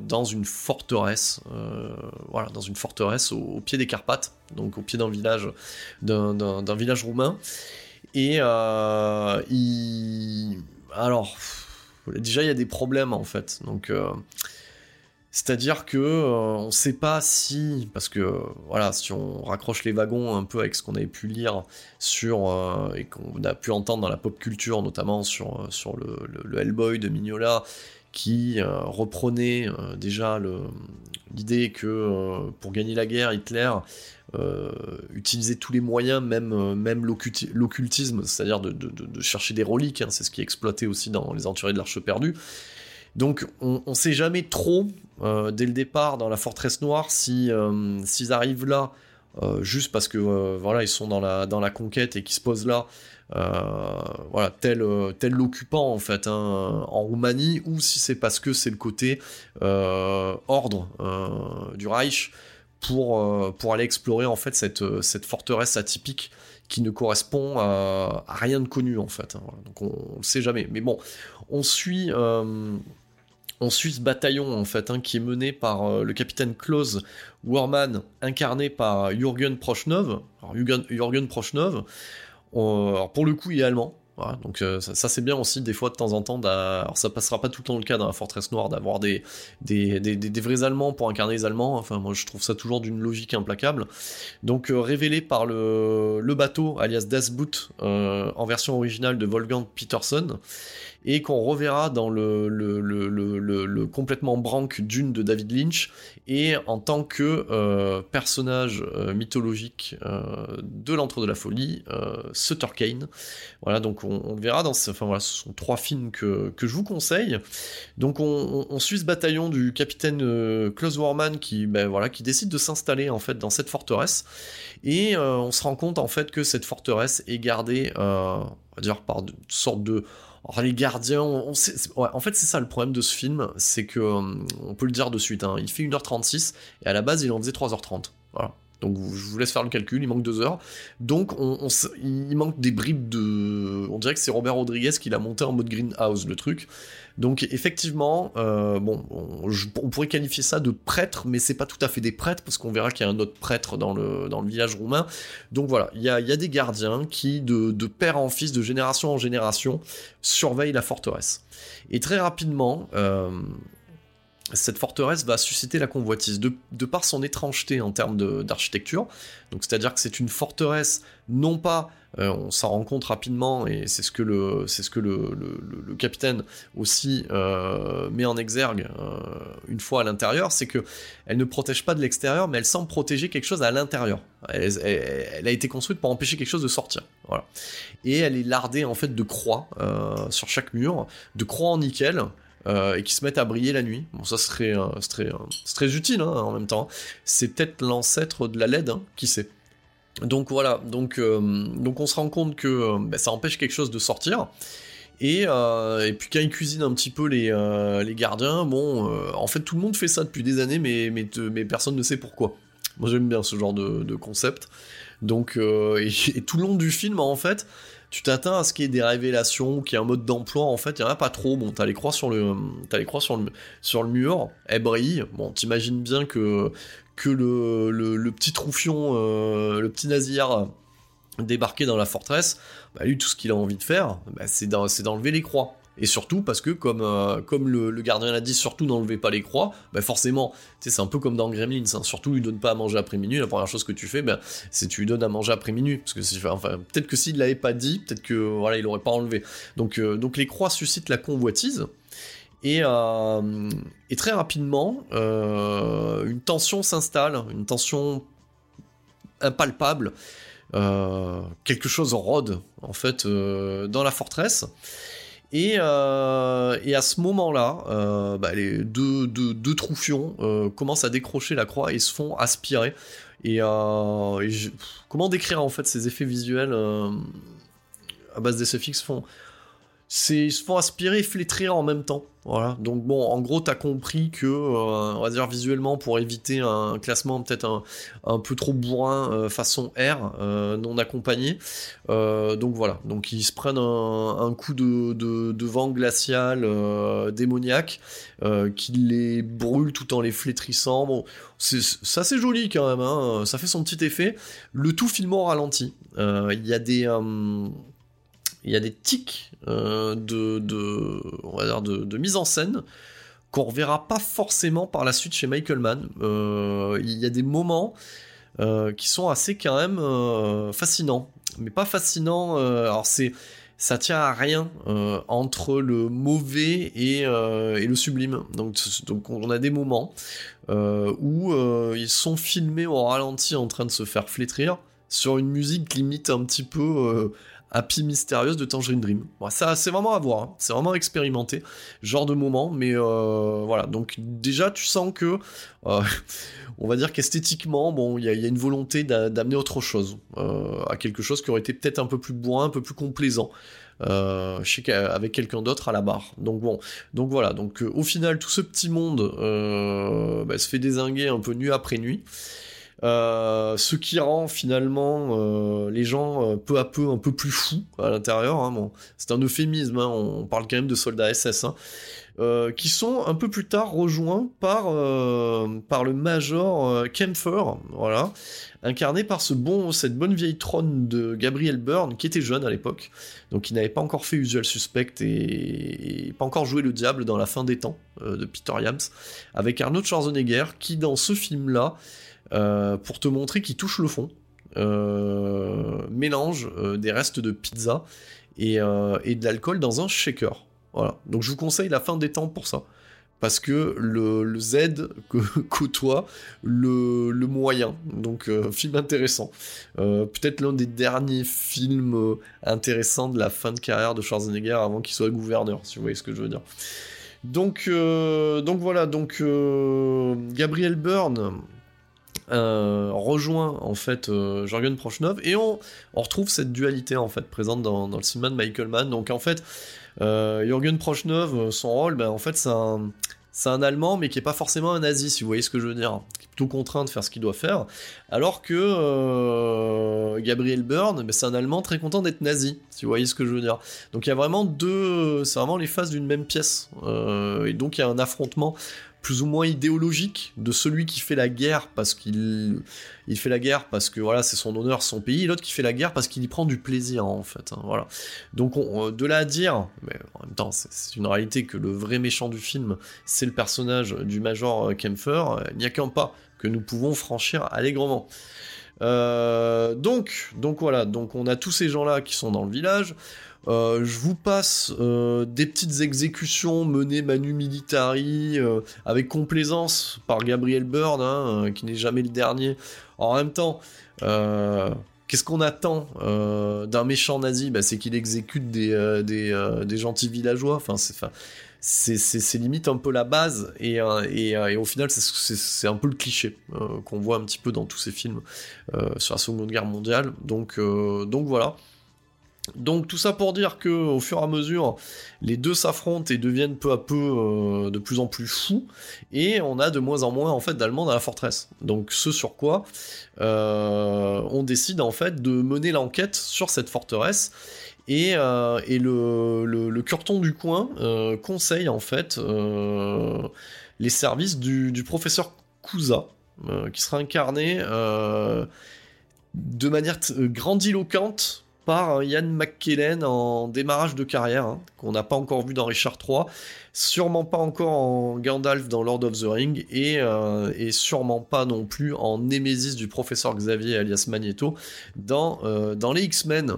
dans une forteresse, voilà, dans une forteresse au, pied des Carpates, donc au pied d'un village, d'un village roumain. Et alors déjà il y a des problèmes en fait, donc c'est-à-dire que euh, on ne sait pas si, parce que voilà, si on raccroche les wagons un peu avec ce qu'on avait pu lire sur euh, et qu'on a pu entendre dans la pop culture, notamment sur, euh, sur le, Hellboy de Mignola, qui reprenait déjà l'idée que pour gagner la guerre, Hitler utilisait tous les moyens, même, même l'occultisme, c'est-à-dire de, chercher des reliques, hein, c'est ce qui est exploité aussi dans Les Aventuriers de l'Arche perdue. Donc on ne sait jamais trop dès le départ dans la forteresse noire si euh, s'ils arrivent là euh, juste parce que voilà ils sont dans la dans la conquête et qu'ils se posent là voilà tel tel l'occupant en fait hein, en Roumanie ou si c'est parce que c'est le côté ordre du Reich pour aller explorer en fait cette cette forteresse atypique qui ne correspond à, rien de connu en fait. Hein, donc on, ne le sait jamais. Mais bon, on suit on suit ce bataillon en fait, hein, qui est mené par euh, le capitaine Klaus Warman, incarné par Jürgen Prochnov. Alors, Jürgen, Prochnov, pour le coup, il est allemand. Donc euh, ça, c'est bien aussi des fois de temps en temps. Alors ça passera pas tout le temps le cas dans la Forteresse Noire d'avoir des vrais Allemands pour incarner les Allemands. Enfin moi je trouve ça toujours d'une logique implacable. Donc euh, révélé par le, le bateau alias Das Boot euh, en version originale de Wolfgang Peterson et qu'on reverra dans le, le, le, le, complètement branque d'une de David Lynch et en tant que euh, personnage euh, mythologique euh, de l'entre de la folie, Sutter Kane. Voilà, donc on, le verra dans ce, enfin voilà, ce sont trois films que, que je vous conseille. Donc on, on, suit ce bataillon du capitaine Klaus Warman qui, ben, voilà, qui décide de s'installer en fait dans cette forteresse et on se rend compte en fait que cette forteresse est gardée, on va dire par une sorte de alors les gardiens, on sait, en fait c'est ça le problème de ce film, c'est que, on peut le dire de suite, hein, il fait 1h36 et à la base il en faisait 3h30. Voilà. Donc je vous laisse faire le calcul, il manque 2 heures. Donc on, il manque des bribes de... On dirait que c'est Robert Rodriguez qui l'a monté en mode greenhouse le truc. Donc effectivement, euh, bon, on, pourrait qualifier ça de prêtre, mais c'est pas tout à fait des prêtres, parce qu'on verra qu'il y a un autre prêtre dans le, dans le village roumain. Donc voilà, il y a, y a, des gardiens qui, de, de, père en fils, de génération en génération, surveillent la forteresse. Et très rapidement, euh, cette forteresse va susciter la convoitise de, de par son étrangeté en termes d'architecture. Donc c'est-à-dire que c'est une forteresse non pas euh, on s'en rend compte rapidement et c'est ce que le, c'est ce que le, le, capitaine aussi euh, met en exergue euh, une fois à l'intérieur, c'est que elle ne protège pas de l'extérieur, mais elle semble protéger quelque chose à l'intérieur. Elle, a été construite pour empêcher quelque chose de sortir. Et elle est lardée en fait de croix sur chaque mur, de croix en nickel. Et qui se mettent à briller la nuit. Bon, ça serait, serait, très utile hein, en même temps. C'est peut-être l'ancêtre de la LED, hein, qui sait. Donc voilà, donc, euh, on se rend compte que euh, bah, ça empêche quelque chose de sortir. Et, euh, puis quand ils cuisinent un petit peu les, gardiens, bon, en fait tout le monde fait ça depuis des années, mais, personne ne sait pourquoi. Moi j'aime bien ce genre de, de concept. Donc, et, tout le long du film, en fait, tu t'atteins à ce qu'il y ait des révélations, qu'il y ait un mode d'emploi, en fait, il n'y en a pas trop. Bon, t'as les croix sur le, as les croix sur le, mur, elles brillent. Bon, t'imagines bien que, que le, le, petit troufion, euh, le petit nazir débarqué dans la forteresse, bah, lui, tout ce qu'il a envie de faire, bah, c'est d'enlever les croix. Et surtout parce que, comme, euh, le, gardien l'a dit, surtout n'enlevez pas les croix, bah forcément, c'est un peu comme dans Gremlins, hein, surtout lui donne pas à manger après minuit, la première chose que tu fais, ben, c'est tu lui donnes à manger après minuit, parce que enfin, peut-être que s'il l'avait pas dit, peut-être que voilà, il aurait pas enlevé. Donc, euh, donc les croix suscitent la convoitise, et, euh, et très rapidement, une tension s'installe, une tension impalpable. Quelque chose rôde en fait dans la forteresse. Et, et à ce moment-là, bah, les deux, deux, troufions commencent à décrocher la croix et se font aspirer. Et, comment décrire en fait ces effets visuels à base des SFX font c'est ils se font aspirer et flétrir en même temps. Voilà. Donc bon, en gros, t'as compris que, euh, on va dire visuellement, pour éviter un classement peut-être un, peu trop bourrin euh, façon R, euh, non accompagné. donc voilà. Donc ils se prennent un, coup de, vent glacial démoniaque qui les brûle tout en les flétrissant. Bon, c'est assez joli quand même. Hein. Ça fait son petit effet. Le tout filmé au ralenti. Il y a des il y a des tics euh, de, on va dire de, mise en scène qu'on reverra pas forcément par la suite chez Michael Mann. Euh, il y a des moments euh, qui sont assez quand même fascinants, mais pas fascinants. alors c'est ça tient à rien entre le mauvais et, et, le sublime. Donc, donc on a des moments où ils sont filmés au ralenti en train de se faire flétrir sur une musique limite un petit peu Happy Mystérieuse de Tangerine Dream. ça, c'est vraiment à voir, hein. c'est vraiment expérimenté, genre de moment, mais euh, voilà. Donc, déjà, tu sens que, euh, *laughs* on va dire qu'esthétiquement, bon, il y, a une volonté d'amener autre chose, euh, à quelque chose qui aurait été peut-être un peu plus bourrin, un peu plus complaisant. avec quelqu'un d'autre à la barre. Donc bon, donc voilà. Donc au final, tout ce petit monde bah, se fait désinguer un peu nuit après nuit. Euh, ce qui rend finalement euh, les gens euh, peu à peu un peu plus fous à l'intérieur. Hein, c'est un euphémisme, hein, on parle quand même de soldats SS. Hein. qui sont un peu plus tard rejoints par, par le Major Kempfer, voilà, incarné par ce bon, cette bonne vieille trône de Gabriel Byrne, qui était jeune à l'époque, donc qui n'avait pas encore fait Usual Suspect et, pas encore joué le diable dans la fin des temps de Peter Yams, avec Arnold Schwarzenegger, qui dans ce film-là, pour te montrer qu'il touche le fond, mélange des restes de pizza et, et de l'alcool dans un shaker. Voilà. Donc je vous conseille la fin des temps pour ça. Parce que le, Z *laughs* côtoie le, le, moyen. Donc, euh, film intéressant. Euh, peut-être l'un des derniers films euh, intéressants de la fin de carrière de Schwarzenegger avant qu'il soit gouverneur, si vous voyez ce que je veux dire. Donc, donc voilà, donc Gabriel Byrne rejoint en fait Jorgen Prochnov et on, retrouve cette dualité en fait présente dans, dans le cinéma de Michael Mann. Donc en fait, euh, Jürgen Prochnov, euh, son rôle, ben, en fait, c'est un, un Allemand, mais qui est pas forcément un nazi, si vous voyez ce que je veux dire. Qui est plutôt contraint de faire ce qu'il doit faire. Alors que euh, Gabriel Byrne, ben, c'est un Allemand très content d'être nazi, si vous voyez ce que je veux dire. Donc il y a vraiment deux, c'est vraiment les faces d'une même pièce. et donc il y a un affrontement plus ou moins idéologique de celui qui fait la guerre parce qu'il il fait la guerre parce que voilà c'est son honneur son pays et l'autre qui fait la guerre parce qu'il y prend du plaisir en fait hein, voilà. Donc on, de là à dire mais en même temps c'est une réalité que le vrai méchant du film c'est le personnage du major Kempfer il n'y a qu'un pas que nous pouvons franchir allègrement. Euh, donc donc voilà. Donc on a tous ces gens là qui sont dans le village euh, je vous passe euh, des petites exécutions menées manu militari euh, avec complaisance par Gabriel Byrne, hein, qui n'est jamais le dernier. En même temps, qu'est-ce qu'on attend d'un méchant nazi? Bah, C'est qu'il exécute des, des, gentils villageois. Enfin, c'est limite un peu la base et, et, et au final c'est un peu le cliché qu'on voit un petit peu dans tous ces films sur la Seconde Guerre mondiale. Donc, donc voilà. Donc tout ça pour dire que au fur et à mesure, les deux s'affrontent et deviennent peu à peu euh, de plus en plus fous, et on a de moins en moins en fait d'Allemands dans la forteresse. Donc ce sur quoi euh, on décide en fait de mener l'enquête sur cette forteresse. Et, euh, le, le, du coin conseille en fait les services du, du professeur Kusa, qui sera incarné de manière grandiloquente par Ian McKellen en démarrage de carrière, hein, qu'on n'a pas encore vu dans Richard III, sûrement pas encore en Gandalf dans Lord of the Ring, et, euh, sûrement pas non plus en Némésis du professeur Xavier alias Magneto dans, euh, dans les X-Men.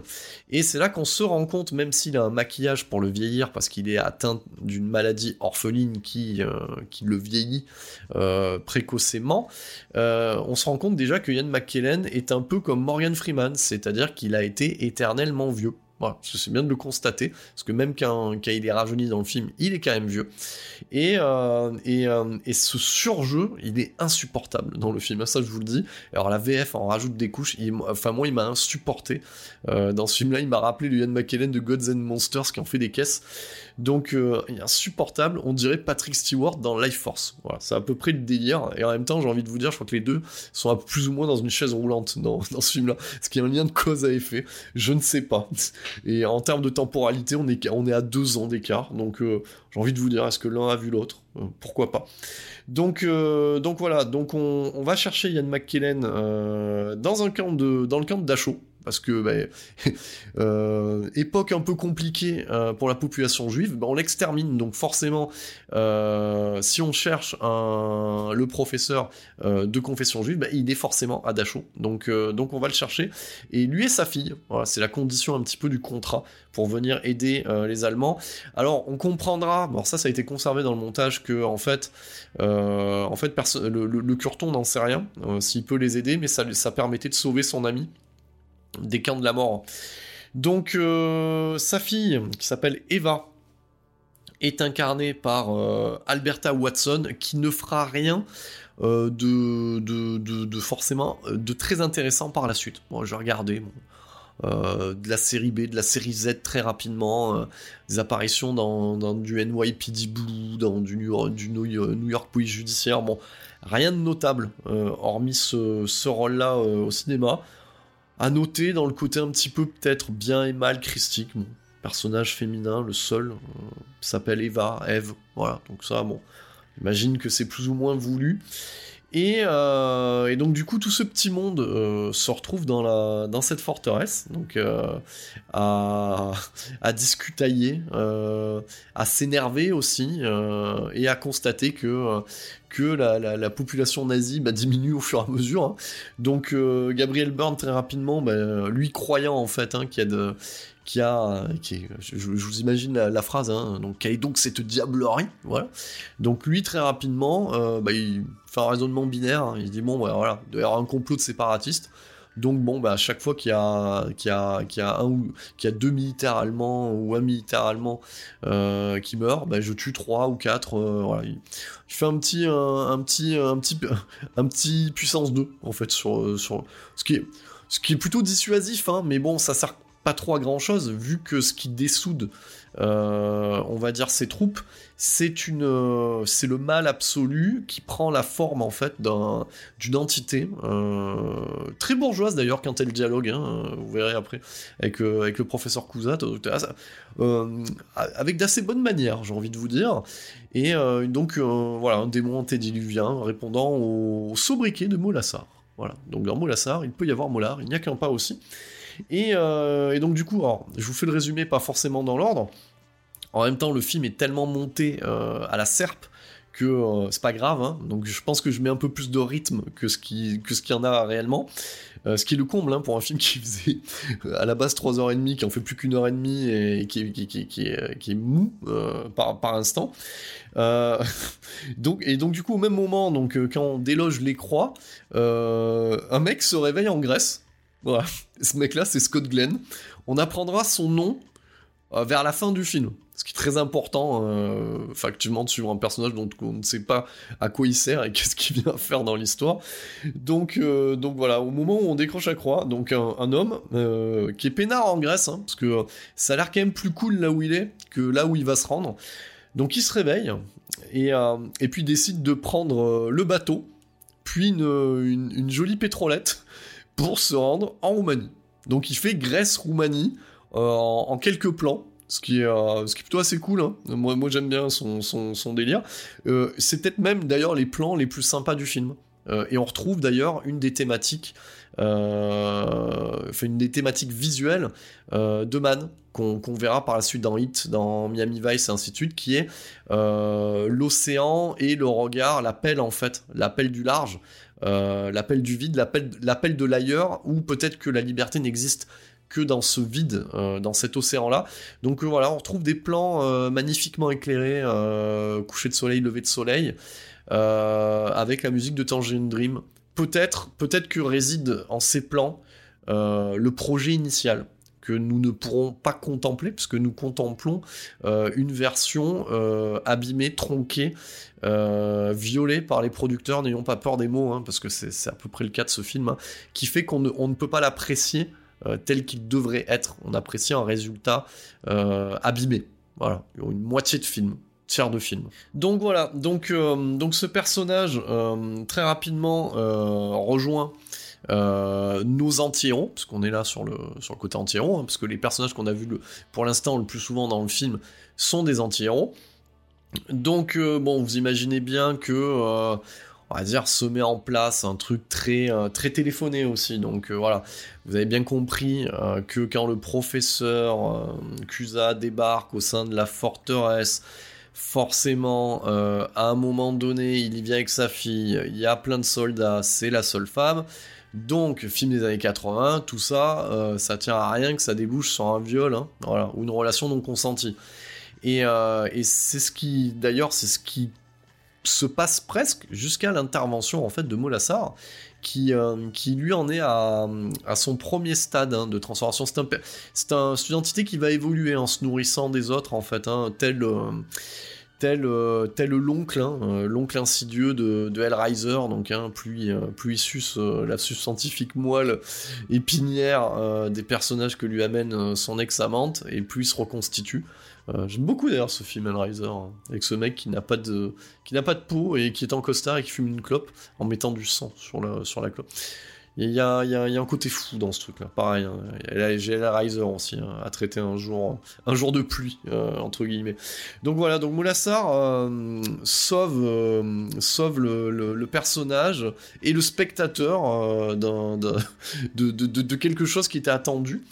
Et c'est là qu'on se rend compte, même s'il a un maquillage pour le vieillir, parce qu'il est atteint d'une maladie orpheline qui, euh, qui le vieillit précocement, on se rend compte déjà que Ian McKellen est un peu comme Morgan Freeman, c'est-à-dire qu'il a été éternellement vieux. C'est bien de le constater, parce que même quand, il est rajeuni dans le film, il est quand même vieux. Et, euh, euh, et, ce surjeu, il est insupportable dans le film, ça je vous le dis. Alors la VF en rajoute des couches, enfin moi il m'a insupporté. Euh, dans ce film-là, il m'a rappelé le McKellen de Gods and Monsters qui en fait des caisses. Donc est insupportable, on dirait Patrick Stewart dans Life Force. Voilà, c'est à peu près le délire. Et en même temps, j'ai envie de vous dire, je crois que les deux sont à plus ou moins dans une chaise roulante dans, *laughs* ce film-là. Est-ce qu'il y a un lien de cause à effet Je ne sais pas. Et en termes de temporalité, on est, à deux ans d'écart. Donc euh, j'ai envie de vous dire, est-ce que l'un a vu l'autre? Euh, Pourquoi pas? Donc, euh, voilà, donc on, va chercher Ian McKellen dans un camp de, dans le camp de parce que bah, *laughs* euh, époque un peu compliquée euh, pour la population juive, bah, on l'extermine. Donc forcément, euh, si on cherche le professeur de confession juive, bah, il est forcément à Dachau. Donc, on va le chercher. Et lui et sa fille, c'est la condition un petit peu du contrat pour venir aider les Allemands. Alors on comprendra, ça a été conservé dans le montage que en fait, le, le, Curton n'en sait rien s'il peut les aider, mais ça permettait de sauver son ami des camps de la mort. Donc euh, sa fille, qui s'appelle Eva, est incarnée par euh, Alberta Watson, qui ne fera rien euh, de, forcément de très intéressant par la suite. Moi, je regardais de la série B, de la série Z très rapidement, des apparitions dans, du NYPD Blue, dans du New York, Police Judiciaire. Bon, rien de notable, hormis ce, ce rôle-là au cinéma. À noter dans le côté un petit peu peut-être bien et mal christique. personnage féminin, le seul, s'appelle Eva, Eve, voilà, donc ça, bon, j'imagine que c'est plus ou moins voulu. Euh, et, donc du coup tout ce petit monde euh, se retrouve dans, la, dans cette forteresse, donc euh, à, discutailler, à s'énerver aussi, et à constater que, que la, population nazie bah, diminue au fur et à mesure. Hein. Donc Gabriel Byrne très rapidement, bah, lui croyant en fait hein, qu'il y a de qui a, je, vous imagine la, phrase, hein, donc donc cette diablerie, voilà. Donc lui très rapidement, bah, il fait un raisonnement binaire, hein. il dit bon bah, voilà, il y un complot de séparatistes. Donc bon, bah, à chaque fois qu'il y a, qu'il y a, qu'il y a un ou qu'il y a deux militaires allemands ou un militaire allemand euh, qui meurt, bah, je tue trois ou quatre. Euh, voilà. Il, fait un petit, un, petit, un petit, un petit puissance 2 en fait sur, sur ce qui est, ce qui est plutôt dissuasif, hein, mais bon, ça sert pas trop à grand chose, vu que ce qui dessoude, euh, on va dire, ces troupes, c'est une, euh, c'est le mal absolu qui prend la forme en fait d'une entité euh, très bourgeoise d'ailleurs quand elle dialogue. Hein, vous verrez après avec, avec le professeur Cousat, avec d'assez bonnes manières, j'ai envie de vous dire. Et donc voilà, un démon antédiluvien répondant au, sobriquet de Molassar. Voilà. Donc dans Molassar, il peut y avoir Molar, il n'y a qu'un pas aussi. Euh, et, donc du coup, je vous fais le résumé, pas forcément dans l'ordre. En même temps, le film est tellement monté euh, à la serpe que euh, c'est pas grave. Hein. Donc je pense que je mets un peu plus de rythme que ce qui que ce qu'il y en a réellement. ce qui est le comble hein, pour un film qui faisait à la base 3h30, qui en fait plus qu'une heure et demie et qui est, mou par, par instant. *laughs* donc, et donc du coup au même moment, donc, quand on déloge les croix, un mec se réveille en Grèce voilà. Ce mec-là, c'est Scott Glenn. On apprendra son nom euh, vers la fin du film. Ce qui est très important, euh, factuellement, de suivre un personnage dont on ne sait pas à quoi il sert et *laughs* qu'est-ce qu'il vient faire dans l'histoire. Donc, euh, donc voilà, au moment où on décroche la croix, donc un, homme qui est peinard en Grèce, hein, parce que ça a l'air quand même plus cool là où il est que là où il va se rendre. Donc il se réveille et, et puis décide de prendre le bateau, puis une, une jolie pétrolette pour se rendre en Roumanie. Donc il fait Grèce-Roumanie euh, en, quelques plans. Ce qui, est, euh, plutôt assez cool, hein. moi, j'aime bien son, son, délire. Euh, c'est peut-être même d'ailleurs les plans les plus sympas du film. et on retrouve d'ailleurs une des thématiques, une des thématiques visuelles de Man, qu'on verra par la suite dans Hit, dans Miami Vice et ainsi de suite, qui est l'océan et le regard, l'appel en fait, l'appel du large, euh, l'appel du vide, l'appel de l'ailleurs, ou peut-être que la liberté n'existe que dans ce vide, euh, dans cet océan-là. Donc euh, voilà, on retrouve des plans magnifiquement éclairés, coucher de soleil, lever de soleil, avec la musique de Tangerine Dream. Peut-être, peut-être que réside en ces plans le projet initial nous ne pourrons pas contempler, puisque nous contemplons euh, une version euh, abîmée, tronquée, euh, violée par les producteurs, n'ayons pas peur des mots, hein, parce que c'est à peu près le cas de ce film, hein, qui fait qu'on ne, ne, peut pas l'apprécier tel qu'il devrait être. On apprécie un résultat abîmé. Voilà, une moitié de film tiers de film. Donc voilà, donc, donc ce personnage très rapidement rejoint euh, nos anti-héros, parce qu'on est là sur le, sur le côté anti-héros, hein, parce que les personnages qu'on a vus pour l'instant le plus souvent dans le film sont des anti-héros. Donc, euh, bon, vous imaginez bien que, euh, on va dire, se met en place un truc très, très téléphoné aussi. Donc, voilà, vous avez bien compris que quand le professeur Cusa débarque au sein de la forteresse, forcément, à un moment donné, il y vient avec sa fille, il y a plein de soldats, c'est la seule femme. Donc, film des années 80, tout ça, euh, ça tient à rien que ça débouche sur un viol, hein, voilà, ou une relation non consentie. Et, euh, et c'est ce qui, d'ailleurs, c'est ce qui se passe presque jusqu'à l'intervention en fait de Molassar, qui, euh, qui lui en est à, son premier stade hein, de transformation. C'est un, une entité qui va évoluer en se nourrissant des autres, en fait, hein, tel tel, euh, hein, euh, l'oncle insidieux de, de Hellraiser, donc hein, plus, euh, plus il suce la scientifique moelle épinière des personnages que lui amène son ex-amante, et plus il se reconstitue. J'aime beaucoup d'ailleurs ce film Hellraiser, hein, avec ce mec qui n'a pas de qui pas de peau et qui est en costard et qui fume une clope en mettant du sang sur la clope. Il y, a, un côté fou dans ce truc-là. Pareil, hein. j'ai la Riser aussi hein, à traiter un jour, un jour de pluie euh, entre guillemets. Donc voilà, donc Moulassar euh, sauve, sauve le, personnage et le spectateur de, quelque chose qui était attendu.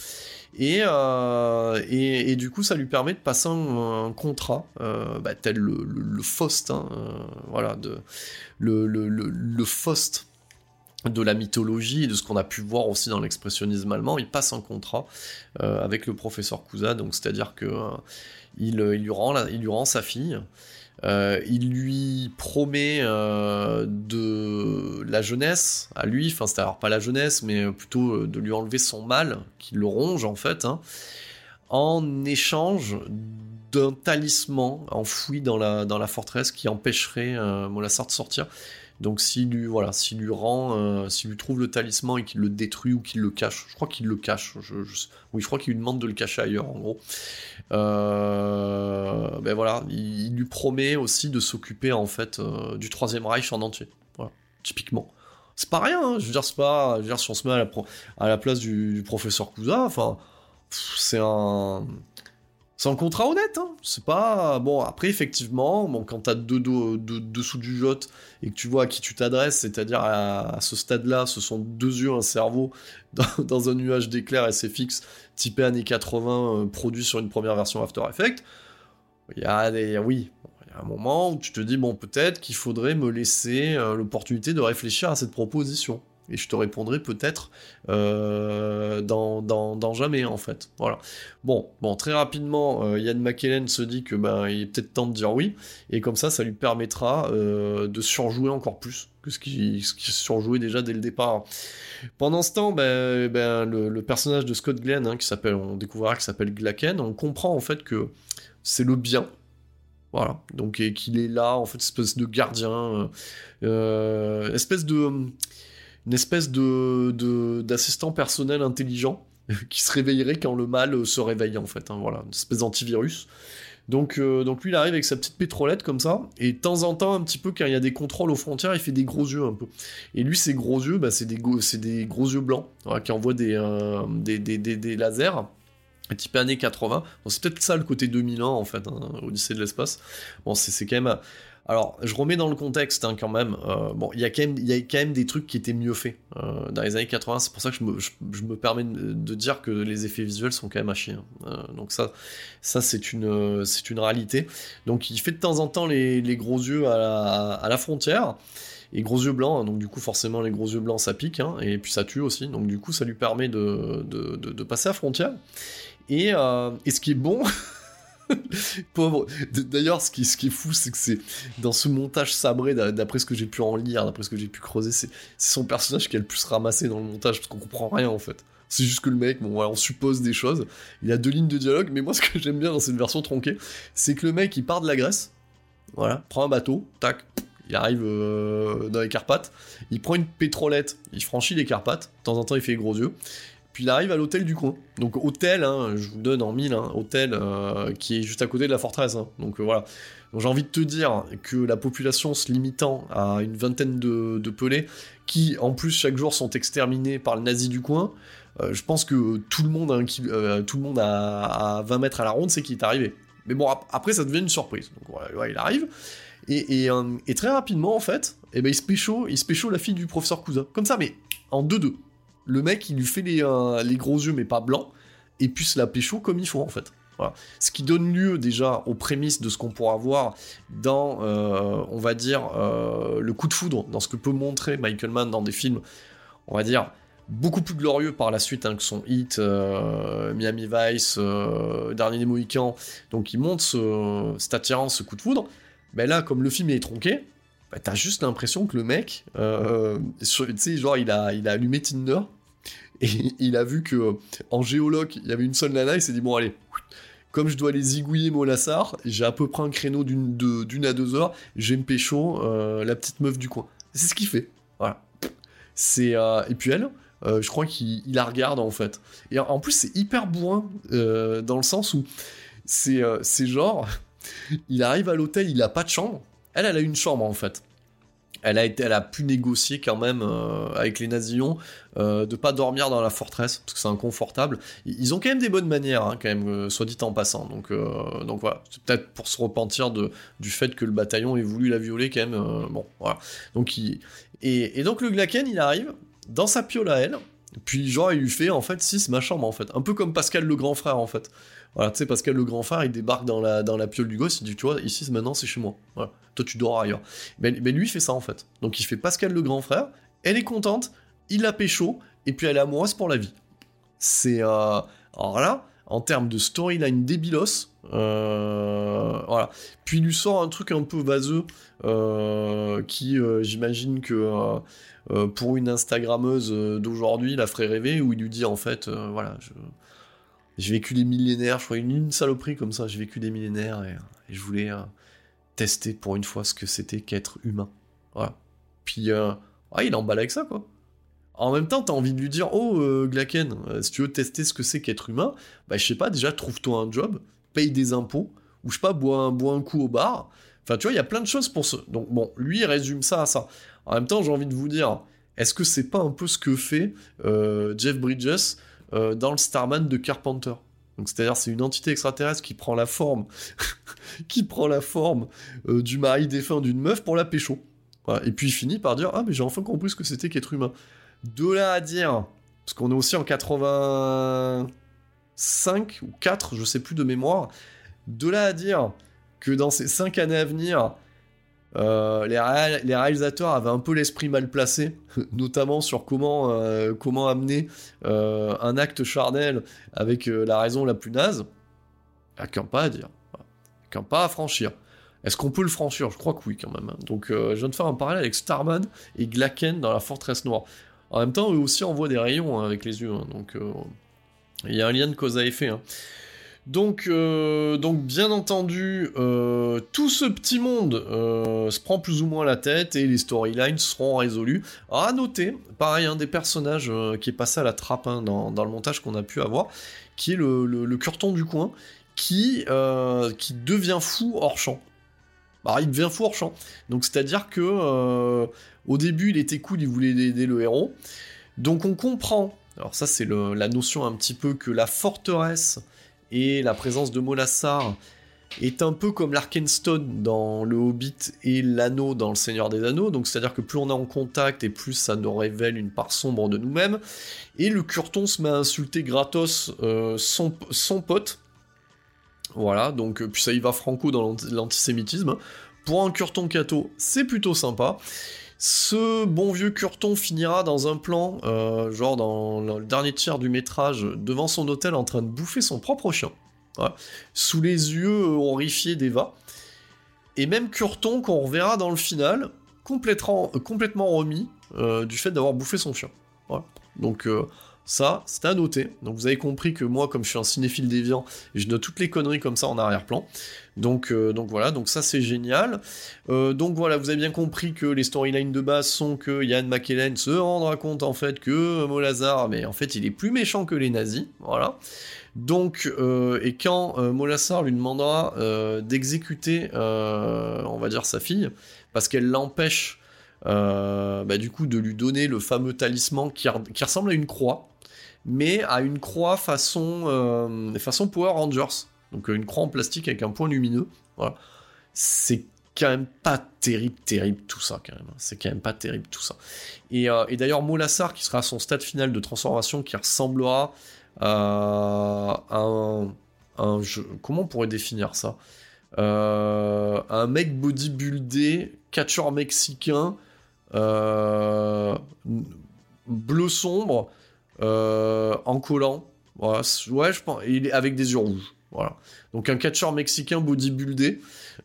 Euh, et, et, du coup, ça lui permet de passer un, contrat, euh, bah, tel le, le, Faust, hein, euh, voilà, de, le, le, le, Faust de la mythologie de ce qu'on a pu voir aussi dans l'expressionnisme allemand, il passe un contrat avec le professeur Cousa, donc c'est-à-dire que lui rend il lui rend sa fille, euh, il lui promet euh, de la jeunesse à lui, enfin c'est alors pas la jeunesse, mais plutôt euh, de lui enlever son mal, qui le ronge en fait, hein, en échange d'un talisman enfoui dans la, dans la forteresse qui empêcherait Molassar de sortir. Donc s'il lui, voilà, lui rend, euh, s'il lui trouve le talisman et qu'il le détruit ou qu'il le cache, je crois qu'il le cache. oui, je crois qu'il lui demande de le cacher ailleurs, en gros. Euh, ben voilà, il, lui promet aussi de s'occuper en fait euh, du troisième Reich en entier. Voilà, typiquement. C'est pas rien. Hein, je veux dire, c'est pas. Je veux dire, si on se met à la, à la place du, du professeur Cousin, enfin, c'est un c'est un contrat honnête, hein. C'est pas. Bon, après, effectivement, bon, quand t'as deux, deux, dessous du jote et que tu vois à qui tu t'adresses, c'est-à-dire à, ce stade-là, ce sont deux yeux, un cerveau *laughs* dans, un nuage d'éclairs SFX typé années 80, euh, produit sur une première version After Effects. Il y a des. Oui, il y a un moment où tu te dis, bon, peut-être qu'il faudrait me laisser euh, l'opportunité de réfléchir à cette proposition et je te répondrai peut-être euh, dans, dans, jamais en fait. Voilà. Bon, bon très rapidement, euh, Yann McKellen se dit que ben il est peut-être temps de dire oui, et comme ça, ça lui permettra euh, de surjouer encore plus que ce qui, ce qui surjouait déjà dès le départ. Pendant ce temps, ben, ben le, personnage de Scott Glenn, hein, qui s'appelle, on découvrira qu'il s'appelle Glaken, on comprend en fait que c'est le bien. Voilà, donc et qu'il est là, en fait, espèce de gardien, espèce de une espèce de d'assistant personnel intelligent *laughs* qui se réveillerait quand le mal se réveille en fait. Hein, voilà, une espèce d'antivirus. Donc, euh, donc lui, il arrive avec sa petite pétrolette comme ça, et de temps en temps, un petit peu, quand il y a des contrôles aux frontières, il fait des gros yeux un peu. Et lui, ses gros yeux, bah, c'est des, des gros yeux blancs, qui envoient des, euh, des, des, des, lasers, type années 80. Bon, c'est peut-être ça le côté 2000 ans, en fait, hein, Odyssée de l'espace. Bon, c'est quand même alors, je remets dans le contexte hein, quand même. Euh, bon, il y, a quand même, des trucs qui étaient mieux faits euh, dans les années 80. C'est pour ça que je me, permets de, dire que les effets visuels sont quand même à chier. Hein. Euh, donc ça, c'est une, réalité. Donc il fait de temps en temps les, gros yeux à la, frontière. Et gros yeux blancs, hein. donc du coup forcément les gros yeux blancs ça pique, et puis ça tue aussi, donc du coup ça lui permet de, passer à frontière. Et ce qui est bon, *laughs* *laughs* Pauvre. D'ailleurs, ce qui, est fou, c'est que c'est dans ce montage sabré, d'après ce que j'ai pu en lire, d'après ce que j'ai pu creuser, c'est son personnage qui a le plus ramassé dans le montage parce qu'on comprend rien en fait. C'est juste que le mec, bon, voilà, on suppose des choses. Il a deux lignes de dialogue, mais moi, ce que j'aime bien dans cette version tronquée, c'est que le mec, il part de la Grèce, voilà, prend un bateau, tac, il arrive euh, dans les Carpates, il prend une pétrolette, il franchit les Carpates, de temps en temps, il fait les gros yeux, il arrive à l'hôtel du coin. Donc hôtel, hein, je vous donne en mille, hein, hôtel euh, qui est juste à côté de la forteresse. Hein. Donc euh, voilà. Donc j'ai envie de te dire que la population se limitant à une vingtaine de, pelés, qui en plus chaque jour sont exterminés par le nazi du coin, euh, je pense que tout le monde, tout le monde à, 20 mètres à la ronde sait qu'il est arrivé. Mais bon, après ça devient une surprise. Donc voilà, il arrive. Et, très rapidement, en fait, eh ben, il se pécho, il se pécho la fille du professeur Cousin. Comme ça, mais en 2-2 le mec, il lui fait euh, les, gros yeux, mais pas blancs, et puis se la pécho comme il faut, en fait. Voilà. Ce qui donne lieu déjà aux prémices de ce qu'on pourra voir dans, euh, on va dire, euh, le coup de foudre, dans ce que peut montrer Michael Mann dans des films, on va dire, beaucoup plus glorieux par la suite hein, que son hit Miami Vice, Dernier des Mohicans. Donc il montre ce, cette attirance, ce coup de foudre. Mais là, comme le film est tronqué, bah, t'as juste l'impression que le mec, *laughs* tu sais, genre il il a allumé Tinder, et il a vu que en géologue, il y avait une seule nana, il s'est dit bon allez, comme je dois les zigouiller Molassar, j'ai à peu près un créneau d'une à deux heures, j'ai me pécho euh, la petite meuf du coin. C'est ce qu'il fait. Voilà. C'est euh, et puis elle, euh, je crois qu'il la regarde en fait. Et en plus c'est hyper bourrin dans le sens où c'est c'est genre *laughs* il arrive à l'hôtel, il a pas de chambre. Elle, elle a une chambre en fait. Elle a, été, elle a pu négocier quand même euh, avec les nazillons euh, de pas dormir dans la forteresse parce que c'est inconfortable. Ils ont quand même des bonnes manières, hein, quand même, euh, soit dit en passant. Donc, euh, donc voilà, c'est peut-être pour se repentir de, du fait que le bataillon ait voulu la violer quand même. bon, voilà. Donc et, donc le Glaken, il arrive dans sa piole à elle, puis genre il lui fait en fait 6 ma chambre en fait, un peu comme Pascal le grand frère en fait. Voilà, tu sais, Pascal le grand frère, il débarque dans la, dans la piole du gosse, il dit, tu vois, ici, maintenant, c'est chez moi. Voilà. Toi, tu dors ailleurs. Mais, mais lui, il fait ça, en fait. Donc, il fait Pascal le grand frère, elle est contente, il la pécho, et puis elle est amoureuse pour la vie. C'est... Euh... Alors là, en termes de storyline débilos, euh... voilà. Puis il lui sort un truc un peu vaseux, euh... qui, j'imagine que... Pour une Instagrammeuse d'aujourd'hui, la ferait rêver, où il lui dit en fait, voilà, je, j'ai vécu des millénaires, je crois une, saloperie comme ça, j'ai vécu des millénaires et, je voulais euh, tester pour une fois ce que c'était qu'être humain. Voilà. Puis, ah, il emballe avec ça, quoi. En même temps, t'as envie de lui dire, oh, euh, Glaken, euh, si tu veux tester ce que c'est qu'être humain, bah, je sais pas, déjà, trouve-toi un job, paye des impôts, ou je sais pas, bois un, bois un coup au bar. Enfin, tu vois, il y a plein de choses pour ce. Donc, bon, lui, il résume ça à ça. En même temps, j'ai envie de vous dire, est-ce que c'est pas un peu ce que fait Jeff Bridges euh, dans le Starman de Carpenter. Donc c'est-à-dire c'est une entité extraterrestre qui prend la forme, *laughs* qui prend la forme euh, du mari défunt d'une meuf pour la pécho. Et puis il finit par dire ah mais j'ai enfin compris ce que c'était qu'être humain. De là à dire parce qu'on est aussi en 85 ou 4, je sais plus de mémoire. De là à dire que dans ces 5 années à venir, euh, les, ré les, réalisateurs avaient un peu l'esprit mal placé, *laughs* notamment sur comment, euh, amener euh, un acte charnel avec la raison la plus naze. Il n'y a qu'un pas à dire, qu'un pas à franchir. Est-ce qu'on peut le franchir? Je crois que oui quand même. Hein. Donc je viens de faire un parallèle avec Starman et Glaken dans la forteresse noire. En même temps, eux aussi envoient des rayons hein, avec les yeux, hein. donc il y a un lien de cause à effet. Donc, euh, donc bien entendu, euh, tout ce petit monde euh, se prend plus ou moins la tête et les storylines seront résolues. À noter, pareil, un des personnages qui est passé à la trappe hein, dans, le montage qu'on a pu avoir, qui est le, le, curton du coin, qui, qui devient fou hors champ. Alors il devient fou hors champ. Donc c'est-à-dire que au début il était cool, il voulait aider le héros. Donc on comprend, alors ça c'est la notion un petit peu que la forteresse et la présence de Molassar est un peu comme l'Arkenstone dans le Hobbit et l'anneau dans le Seigneur des Anneaux, donc c'est-à-dire que plus on est en contact et plus ça nous révèle une part sombre de nous-mêmes, et le Curton se met à insulter gratos euh, son, pote, voilà, donc puis ça y va franco dans l'antisémitisme, pour un Curton Cato, c'est plutôt sympa, ce bon vieux Curton finira dans un plan, euh, genre dans le dernier tiers du métrage, devant son hôtel en train de bouffer son propre chien. Sous les yeux horrifiés d'Eva. Et même Curton qu'on reverra dans le final, complètement, euh, complètement remis euh, du fait d'avoir bouffé son chien. Donc ça, c'est à noter. Donc vous avez compris que moi, comme je suis un cinéphile déviant, je note toutes les conneries comme ça en arrière-plan. Donc, euh, donc voilà, donc ça c'est génial. Euh, donc voilà, vous avez bien compris que les storylines de base sont que Yann McKellen se rendra compte en fait que Molazar, mais en fait il est plus méchant que les nazis, voilà. Donc, euh, et quand euh, Molassar lui demandera euh, d'exécuter, on va dire, sa fille, parce qu'elle l'empêche, bah, du coup, de lui donner le fameux talisman qui ressemble à une croix, mais à une croix façon, façon Power Rangers. Donc une croix en plastique avec un point lumineux. Voilà. C'est quand même pas terrible, terrible tout ça, quand même. C'est quand même pas terrible tout ça. Et, euh, et d'ailleurs, Molassar, qui sera à son stade final de transformation, qui ressemblera à un, un. Comment on pourrait définir ça? Euh, Un mec bodybuildé, catcheur mexicain, euh, bleu sombre, euh, en collant. Ouais, je pense. Il est avec des yeux rouges. Voilà. Donc un catcheur mexicain bodybuildé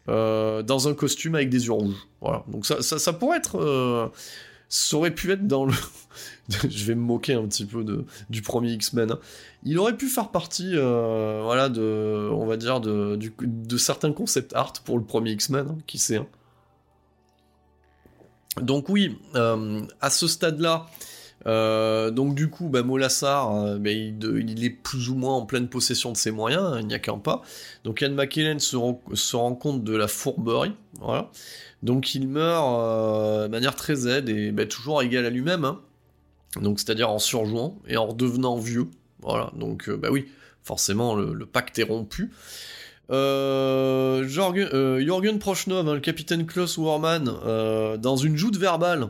euh, dans un costume avec des yeux rouges. Voilà. Donc ça, ça, pourrait être. Euh, ça aurait pu être dans le. *laughs* je vais me moquer un petit peu de, du premier X-Men. Hein. Il aurait pu faire partie, euh, voilà, de, on va dire, de, de certains concept art pour le premier X-Men, hein, qui sait. Hein. Donc oui, euh, à ce stade-là, donc du coup, bah, Molassar, bah, il, est plus ou moins en pleine possession de ses moyens, hein, il n'y a qu'un pas. Donc Ian McKellen se, rend compte de la fourberie, voilà. Donc il meurt de manière très Z et bah, toujours égal à lui-même, hein. donc c'est-à-dire en surjouant et en devenant vieux, voilà. Donc bah oui, forcément le pacte est rompu. Euh, Jorgen, euh, Prochnov, hein, le capitaine Klaus Warman, euh, dans une joute verbale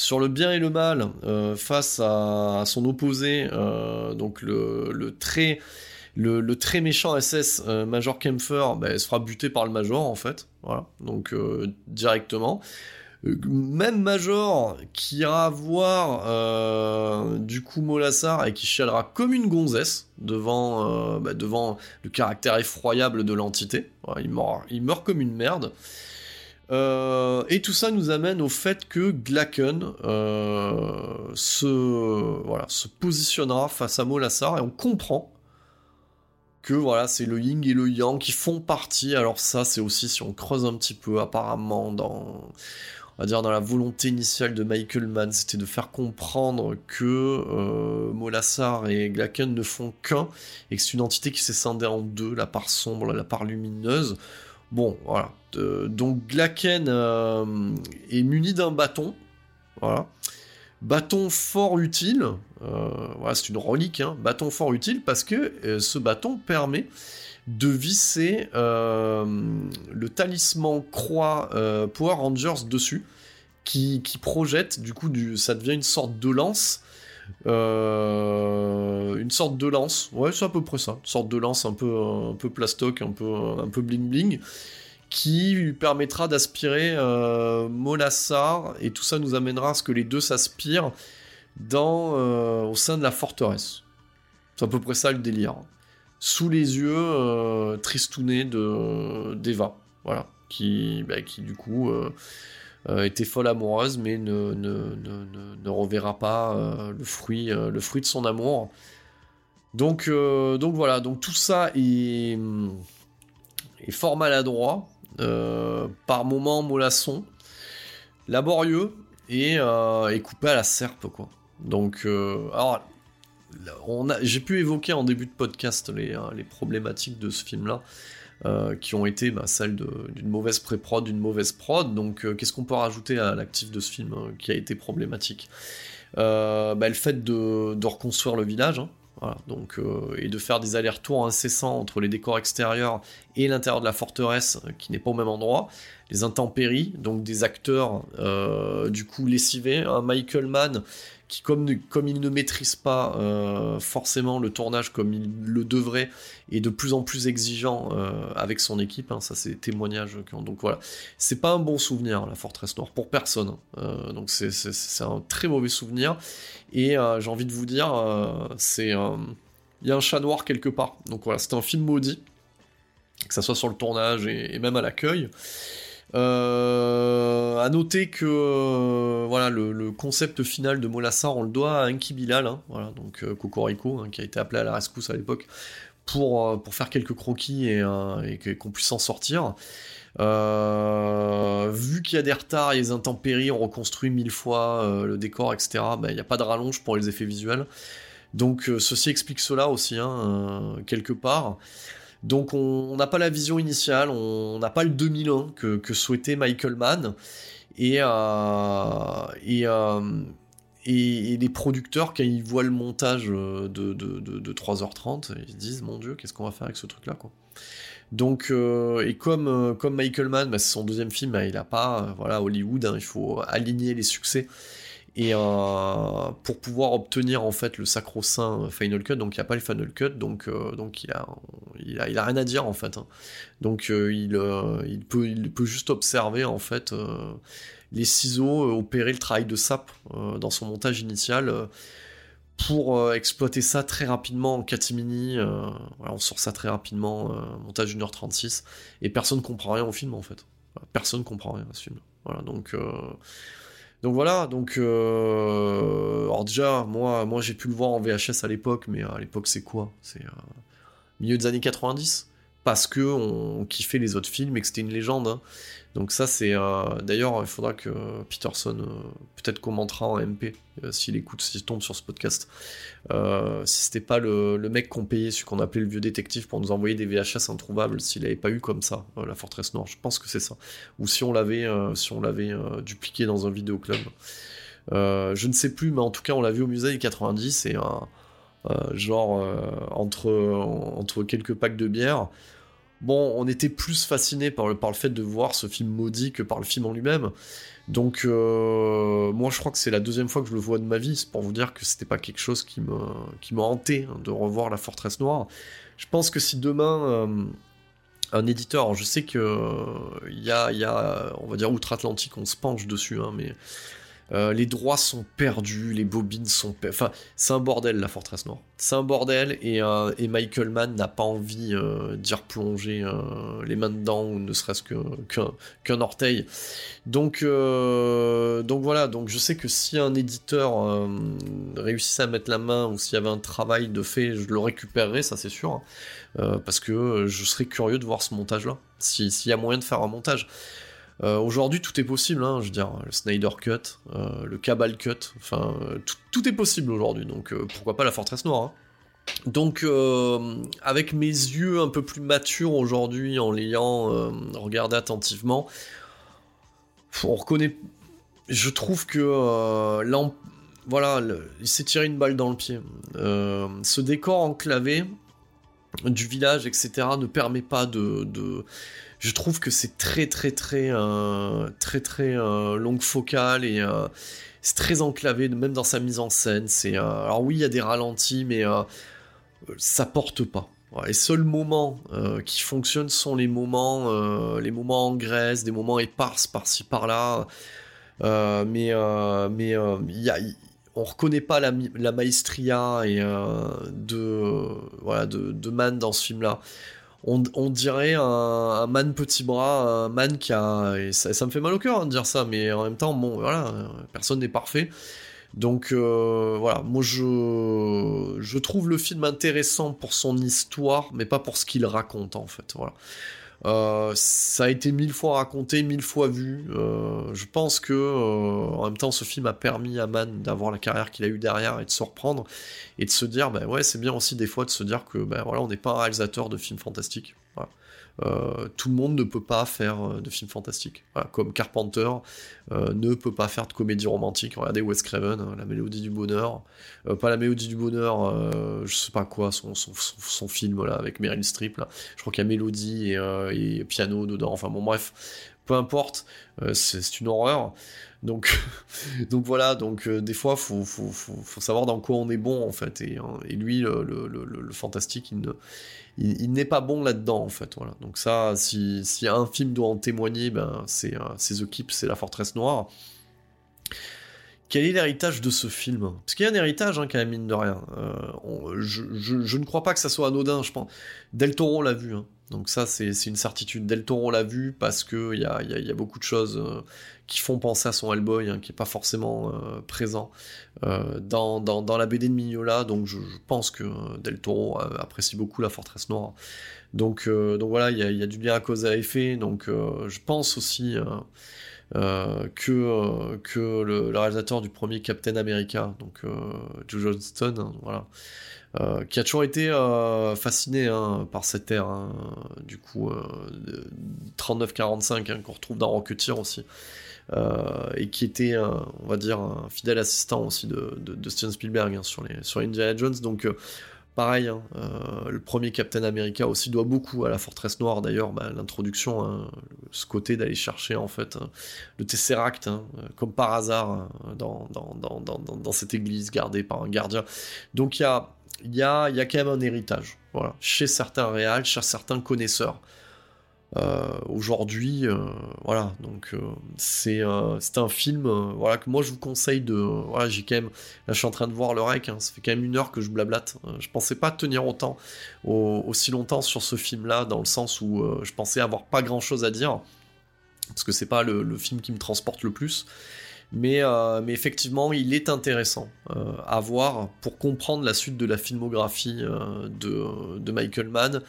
sur le bien et le mal face à, son opposé, donc le, très méchant SS Major Kempfer, bah, se fera buter par le Major en fait, voilà, donc directement. Euh, même Major qui ira voir euh, du coup Molassar et qui chialera comme une gonzesse devant, euh, bah, le caractère effroyable de l'entité. il meurt comme une merde. Et tout ça nous amène au fait que Glaken se, voilà, se positionnera face à Molassar et on comprend que voilà, c'est le yin et le yang qui font partie. Alors ça, c'est aussi si on creuse un petit peu apparemment dans on va dire dans la volonté initiale de Michael Mann, c'était de faire comprendre que euh, Molassar et Glaken ne font qu'un, et que c'est une entité qui s'est scindée en deux, la part sombre, la part lumineuse. Bon, voilà. donc Glaken euh, est muni d'un bâton, voilà. Bâton fort utile, euh, voilà, c'est une relique, hein. bâton fort utile parce que ce bâton permet de visser euh, le talisman croix euh, Power Rangers dessus, qui, projette, du coup, du, ça devient une sorte de lance. Euh, une sorte de lance, ouais, c'est à peu près ça, une sorte de lance un peu, un peu plastoc, un peu, un peu bling bling, qui lui permettra d'aspirer Molassar, et tout ça nous amènera à ce que les deux s'aspirent dans, au sein de la forteresse. C'est à peu près ça le délire. Sous les yeux euh, tristounés de d'Eva, voilà, qui, bah, qui du coup euh, euh, était folle amoureuse, mais ne, ne, ne, reverra pas le fruit le fruit de son amour. Donc donc voilà, donc tout ça est est fort maladroit, par moments mollasson, laborieux et, et coupé à la serpe quoi. Donc alors j'ai pu évoquer en début de podcast les, euh, problématiques de ce film-là, euh, qui ont été bah, celles d'une mauvaise pré-prod, d'une mauvaise prod. Donc, euh, qu'est-ce qu'on peut rajouter à l'actif de ce film qui a été problématique? Bah, Le fait de, reconstruire le village. Hein, donc, et de faire des allers-retours incessants entre les décors extérieurs et l'intérieur de la forteresse, qui n'est pas au même endroit, les intempéries, donc des acteurs du coup lessivés, un Michael Mann qui comme, il ne maîtrise pas euh, forcément le tournage comme il le devrait, est de plus en plus exigeant euh, avec son équipe, hein, ça c'est témoignage. Donc voilà, c'est pas un bon souvenir la Forteresse Noire pour personne. Hein. Euh, donc c'est un très mauvais souvenir. Et j'ai envie de vous dire, c'est il y a un chat noir quelque part. Donc voilà, c'est un film maudit, que ça soit sur le tournage et même à l'accueil. Euh, à noter que euh, voilà le, concept final de Molassar, on le doit à Enki Bilal, hein, voilà, donc euh, Cocorico, hein, qui a été appelé à la rescousse à l'époque pour, pour faire quelques croquis et, et qu'on puisse s'en sortir. vu qu'il y a des retards, a des intempéries, on reconstruit mille fois le décor, etc. Ben, il n'y a pas de rallonge pour les effets visuels. Donc ceci explique cela aussi, hein, quelque part. Donc on n'a pas la vision initiale, on n'a pas le 2001 que, souhaitait Michael Mann. Et, euh, euh, et, et, les producteurs, quand ils voient le montage de, de, de, 3h30, ils se disent Mon Dieu, qu'est-ce qu'on va faire avec ce truc-là. Donc, euh, et comme, Michael Mann, bah, c'est son deuxième film, bah, il n'a pas, voilà, Hollywood, hein, il faut aligner les succès et euh, pour pouvoir obtenir en fait le sacro-saint Final Cut, donc il n'y a pas le Final Cut, donc, euh, donc il, a, il, a, il, a, rien à dire en fait. Hein. Donc euh, il, il, peut, il peut juste observer en fait les ciseaux opérer le travail de sap dans son montage initial pour exploiter ça très rapidement en catimini. On sort ça très rapidement, montage 1h36, et personne comprend rien au film en fait. Personne comprend rien à ce film. Voilà, donc donc voilà, donc euh, alors déjà moi moi j'ai pu le voir en VHS à l'époque, mais à l'époque c'est quoi? C'est euh, milieu des années 90. parce que on kiffait les autres films et que c'était une légende. Hein. Donc ça c'est d'ailleurs il faudra que Peterson peut-être commentera en MP s'il écoute s'il tombe sur ce podcast. Si c'était pas le, mec qu'on payait celui qu'on appelait le vieux détective pour nous envoyer des VHS introuvables s'il avait pas eu comme ça la forteresse noire je pense que c'est ça. Ou si on l'avait dupliqué dans un vidéoclub. Je ne sais plus mais en tout cas on l'a vu au musée des 90 et genre entre entre quelques packs de bière bon, on était plus fasciné par le, fait de voir ce film maudit que par le film en lui-même. Donc, euh, moi, je crois que c'est la deuxième fois que je le vois de ma vie. C'est pour vous dire que c'était pas quelque chose qui me, qui m'a hanté hein, de revoir La Forteresse Noire. Je pense que si demain euh, un éditeur, je sais que il y, a, y, a, on va dire outre-Atlantique, on se penche dessus, hein, mais euh, les droits sont perdus, les bobines sont Enfin, c'est un bordel, la Forteresse Noire. C'est un bordel, et, euh, Michael Mann n'a pas envie euh, d'y replonger les mains dedans, ou ne serait-ce qu'un orteil. Donc, donc voilà, donc je sais que si un éditeur réussissait à mettre la main, ou s'il y avait un travail de fait, je le récupérerais, ça c'est sûr. Hein. parce que je serais curieux de voir ce montage-là, s'il y a moyen de faire un montage. Euh, aujourd'hui, tout est possible, hein, je veux dire, le Snyder Cut, euh, le Cabal Cut, enfin, tout, est possible aujourd'hui, donc euh, pourquoi pas la Forteresse Noire hein. Donc, avec mes yeux un peu plus matures aujourd'hui, en l'ayant regardé attentivement, on reconnaît. Je trouve que là, voilà, il s'est tiré une balle dans le pied. ce décor enclavé du village, etc., ne permet pas de je trouve que c'est très très très euh, très très euh, longue focale et euh, c'est très enclavé même dans sa mise en scène c'est alors oui il y a des ralentis mais ça porte pas. Les seuls moments qui fonctionnent sont les moments les moments en graisse des moments éparses par-ci par-là. Mais mais y a on reconnaît pas la, la maestria et de voilà de, de Man dans ce film on, dirait un, man petit bras, un man qui a. Ça, me fait mal au cœur hein, de dire ça, mais en même temps, bon, voilà, personne n'est parfait. Donc euh, voilà, moi je, je trouve le film intéressant pour son histoire, mais pas pour ce qu'il raconte en fait. Voilà. Euh, ça a été mille fois raconté, mille fois vu. Euh, je pense que euh, en même temps, ce film a permis à Mann d'avoir la carrière qu'il a eu derrière et de se reprendre et de se dire, ben ouais, c'est bien aussi des fois de se dire que ben voilà, on n'est pas un réalisateur de films fantastiques. Euh, tout le monde ne peut pas faire euh, de films fantastiques. comme Carpenter euh, ne peut pas faire de comédie romantique. Regardez Wes Craven, La Mélodie du Bonheur. pas La Mélodie du Bonheur, je sais pas quoi, son, film avec Meryl Streep. Je crois qu'il y a Mélodie et, piano dedans. Enfin bon, bref, peu importe, c'est une horreur. *laughs* Donc, voilà, donc des fois, faut, faut, faut, savoir dans quoi on est bon en fait. Et, et lui, le, le, fantastique, il ne, il, n'est pas bon là-dedans en fait. Voilà. Donc ça, si, si, un film doit en témoigner, ben, c'est euh, The Keep, c'est La Forteresse Noire. Quel est l'héritage de ce film? Parce qu'il y a un héritage hein, quand même, mine de rien. Euh, je, ne crois pas que ça soit anodin, je pense. Del Toro l'a vu, hein. donc ça c'est une certitude. Del Toro l'a vu parce qu'il y a, y, y a, beaucoup de choses euh, qui font penser à son Hellboy, hein, qui n'est pas forcément euh, présent dans, dans, dans, la BD de Mignola, donc je, pense que Del Toro apprécie beaucoup la Forteresse Noire. Donc, donc voilà, il y a, du lien à cause à effet, donc je pense aussi... Euh, que, euh, que le, réalisateur du premier Captain America, donc euh, Joe Johnston, hein, voilà, qui a toujours été fasciné hein, par cette ère, hein, du coup, 39-45, qu'on retrouve dans Rocketeer aussi. et qui était, on va dire, un fidèle assistant aussi de, de, Steven Spielberg sur, les, sur Indiana Jones. Donc, Pareil, hein, euh, le premier Captain America aussi doit beaucoup à la Forteresse Noire d'ailleurs, bah, l'introduction, hein, ce côté d'aller chercher en fait hein, le Tesseract, comme par hasard, dans, dans, cette église gardée par un gardien. Donc il y a, y, a, y a quand même un héritage, voilà, chez certains réals, chez certains connaisseurs. Euh, aujourd'hui, euh, voilà, donc euh, c'est un film, voilà que moi je vous conseille de, voilà, j'ai quand même, là je suis en train de voir le rec, hein, ça fait quand même une heure que je blablate. je pensais pas tenir autant, aussi longtemps sur ce film-là, dans le sens où je pensais avoir pas grand-chose à dire, parce que c'est pas le, film qui me transporte le plus. Mais, mais, effectivement, il est intéressant à voir pour comprendre la suite de la filmographie de, de Michael Mann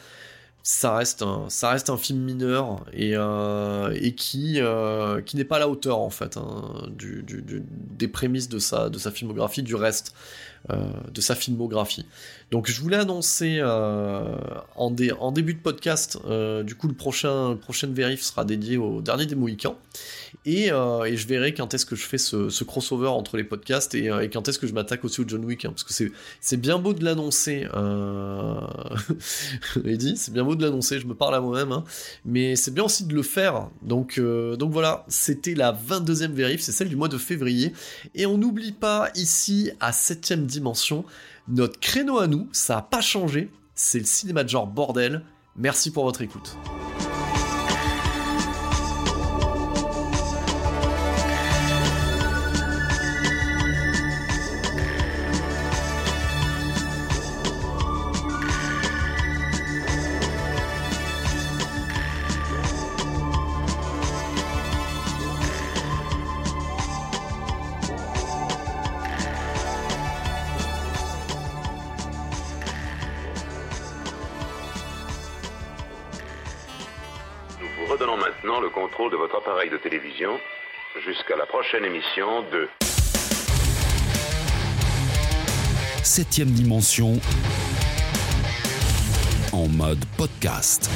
ça reste un, film mineur et, euh, euh, qui n'est pas à la hauteur en fait hein, des prémices de sa, de sa filmographie, du reste de sa filmographie. Donc je voulais annoncer euh, en, en, début de podcast, euh, du coup le prochain prochaine vérif sera dédié au dernier des Mohicans. Et, euh, et, je verrai quand est-ce que je fais ce, crossover entre les podcasts et, quand est-ce que je m'attaque aussi au John Wick, hein, parce que c'est bien beau de l'annoncer, euh... *laughs* Eddie, c'est bien beau de l'annoncer, je me parle à moi-même, hein, mais c'est bien aussi de le faire. Donc, euh, donc voilà, c'était la 22e vérif, c'est celle du mois de février, et on n'oublie pas ici à 7ème dimension, notre créneau à nous, ça a pas changé, c'est le cinéma de genre bordel. Merci pour votre écoute. Jusqu'à la prochaine émission de Septième dimension en mode podcast.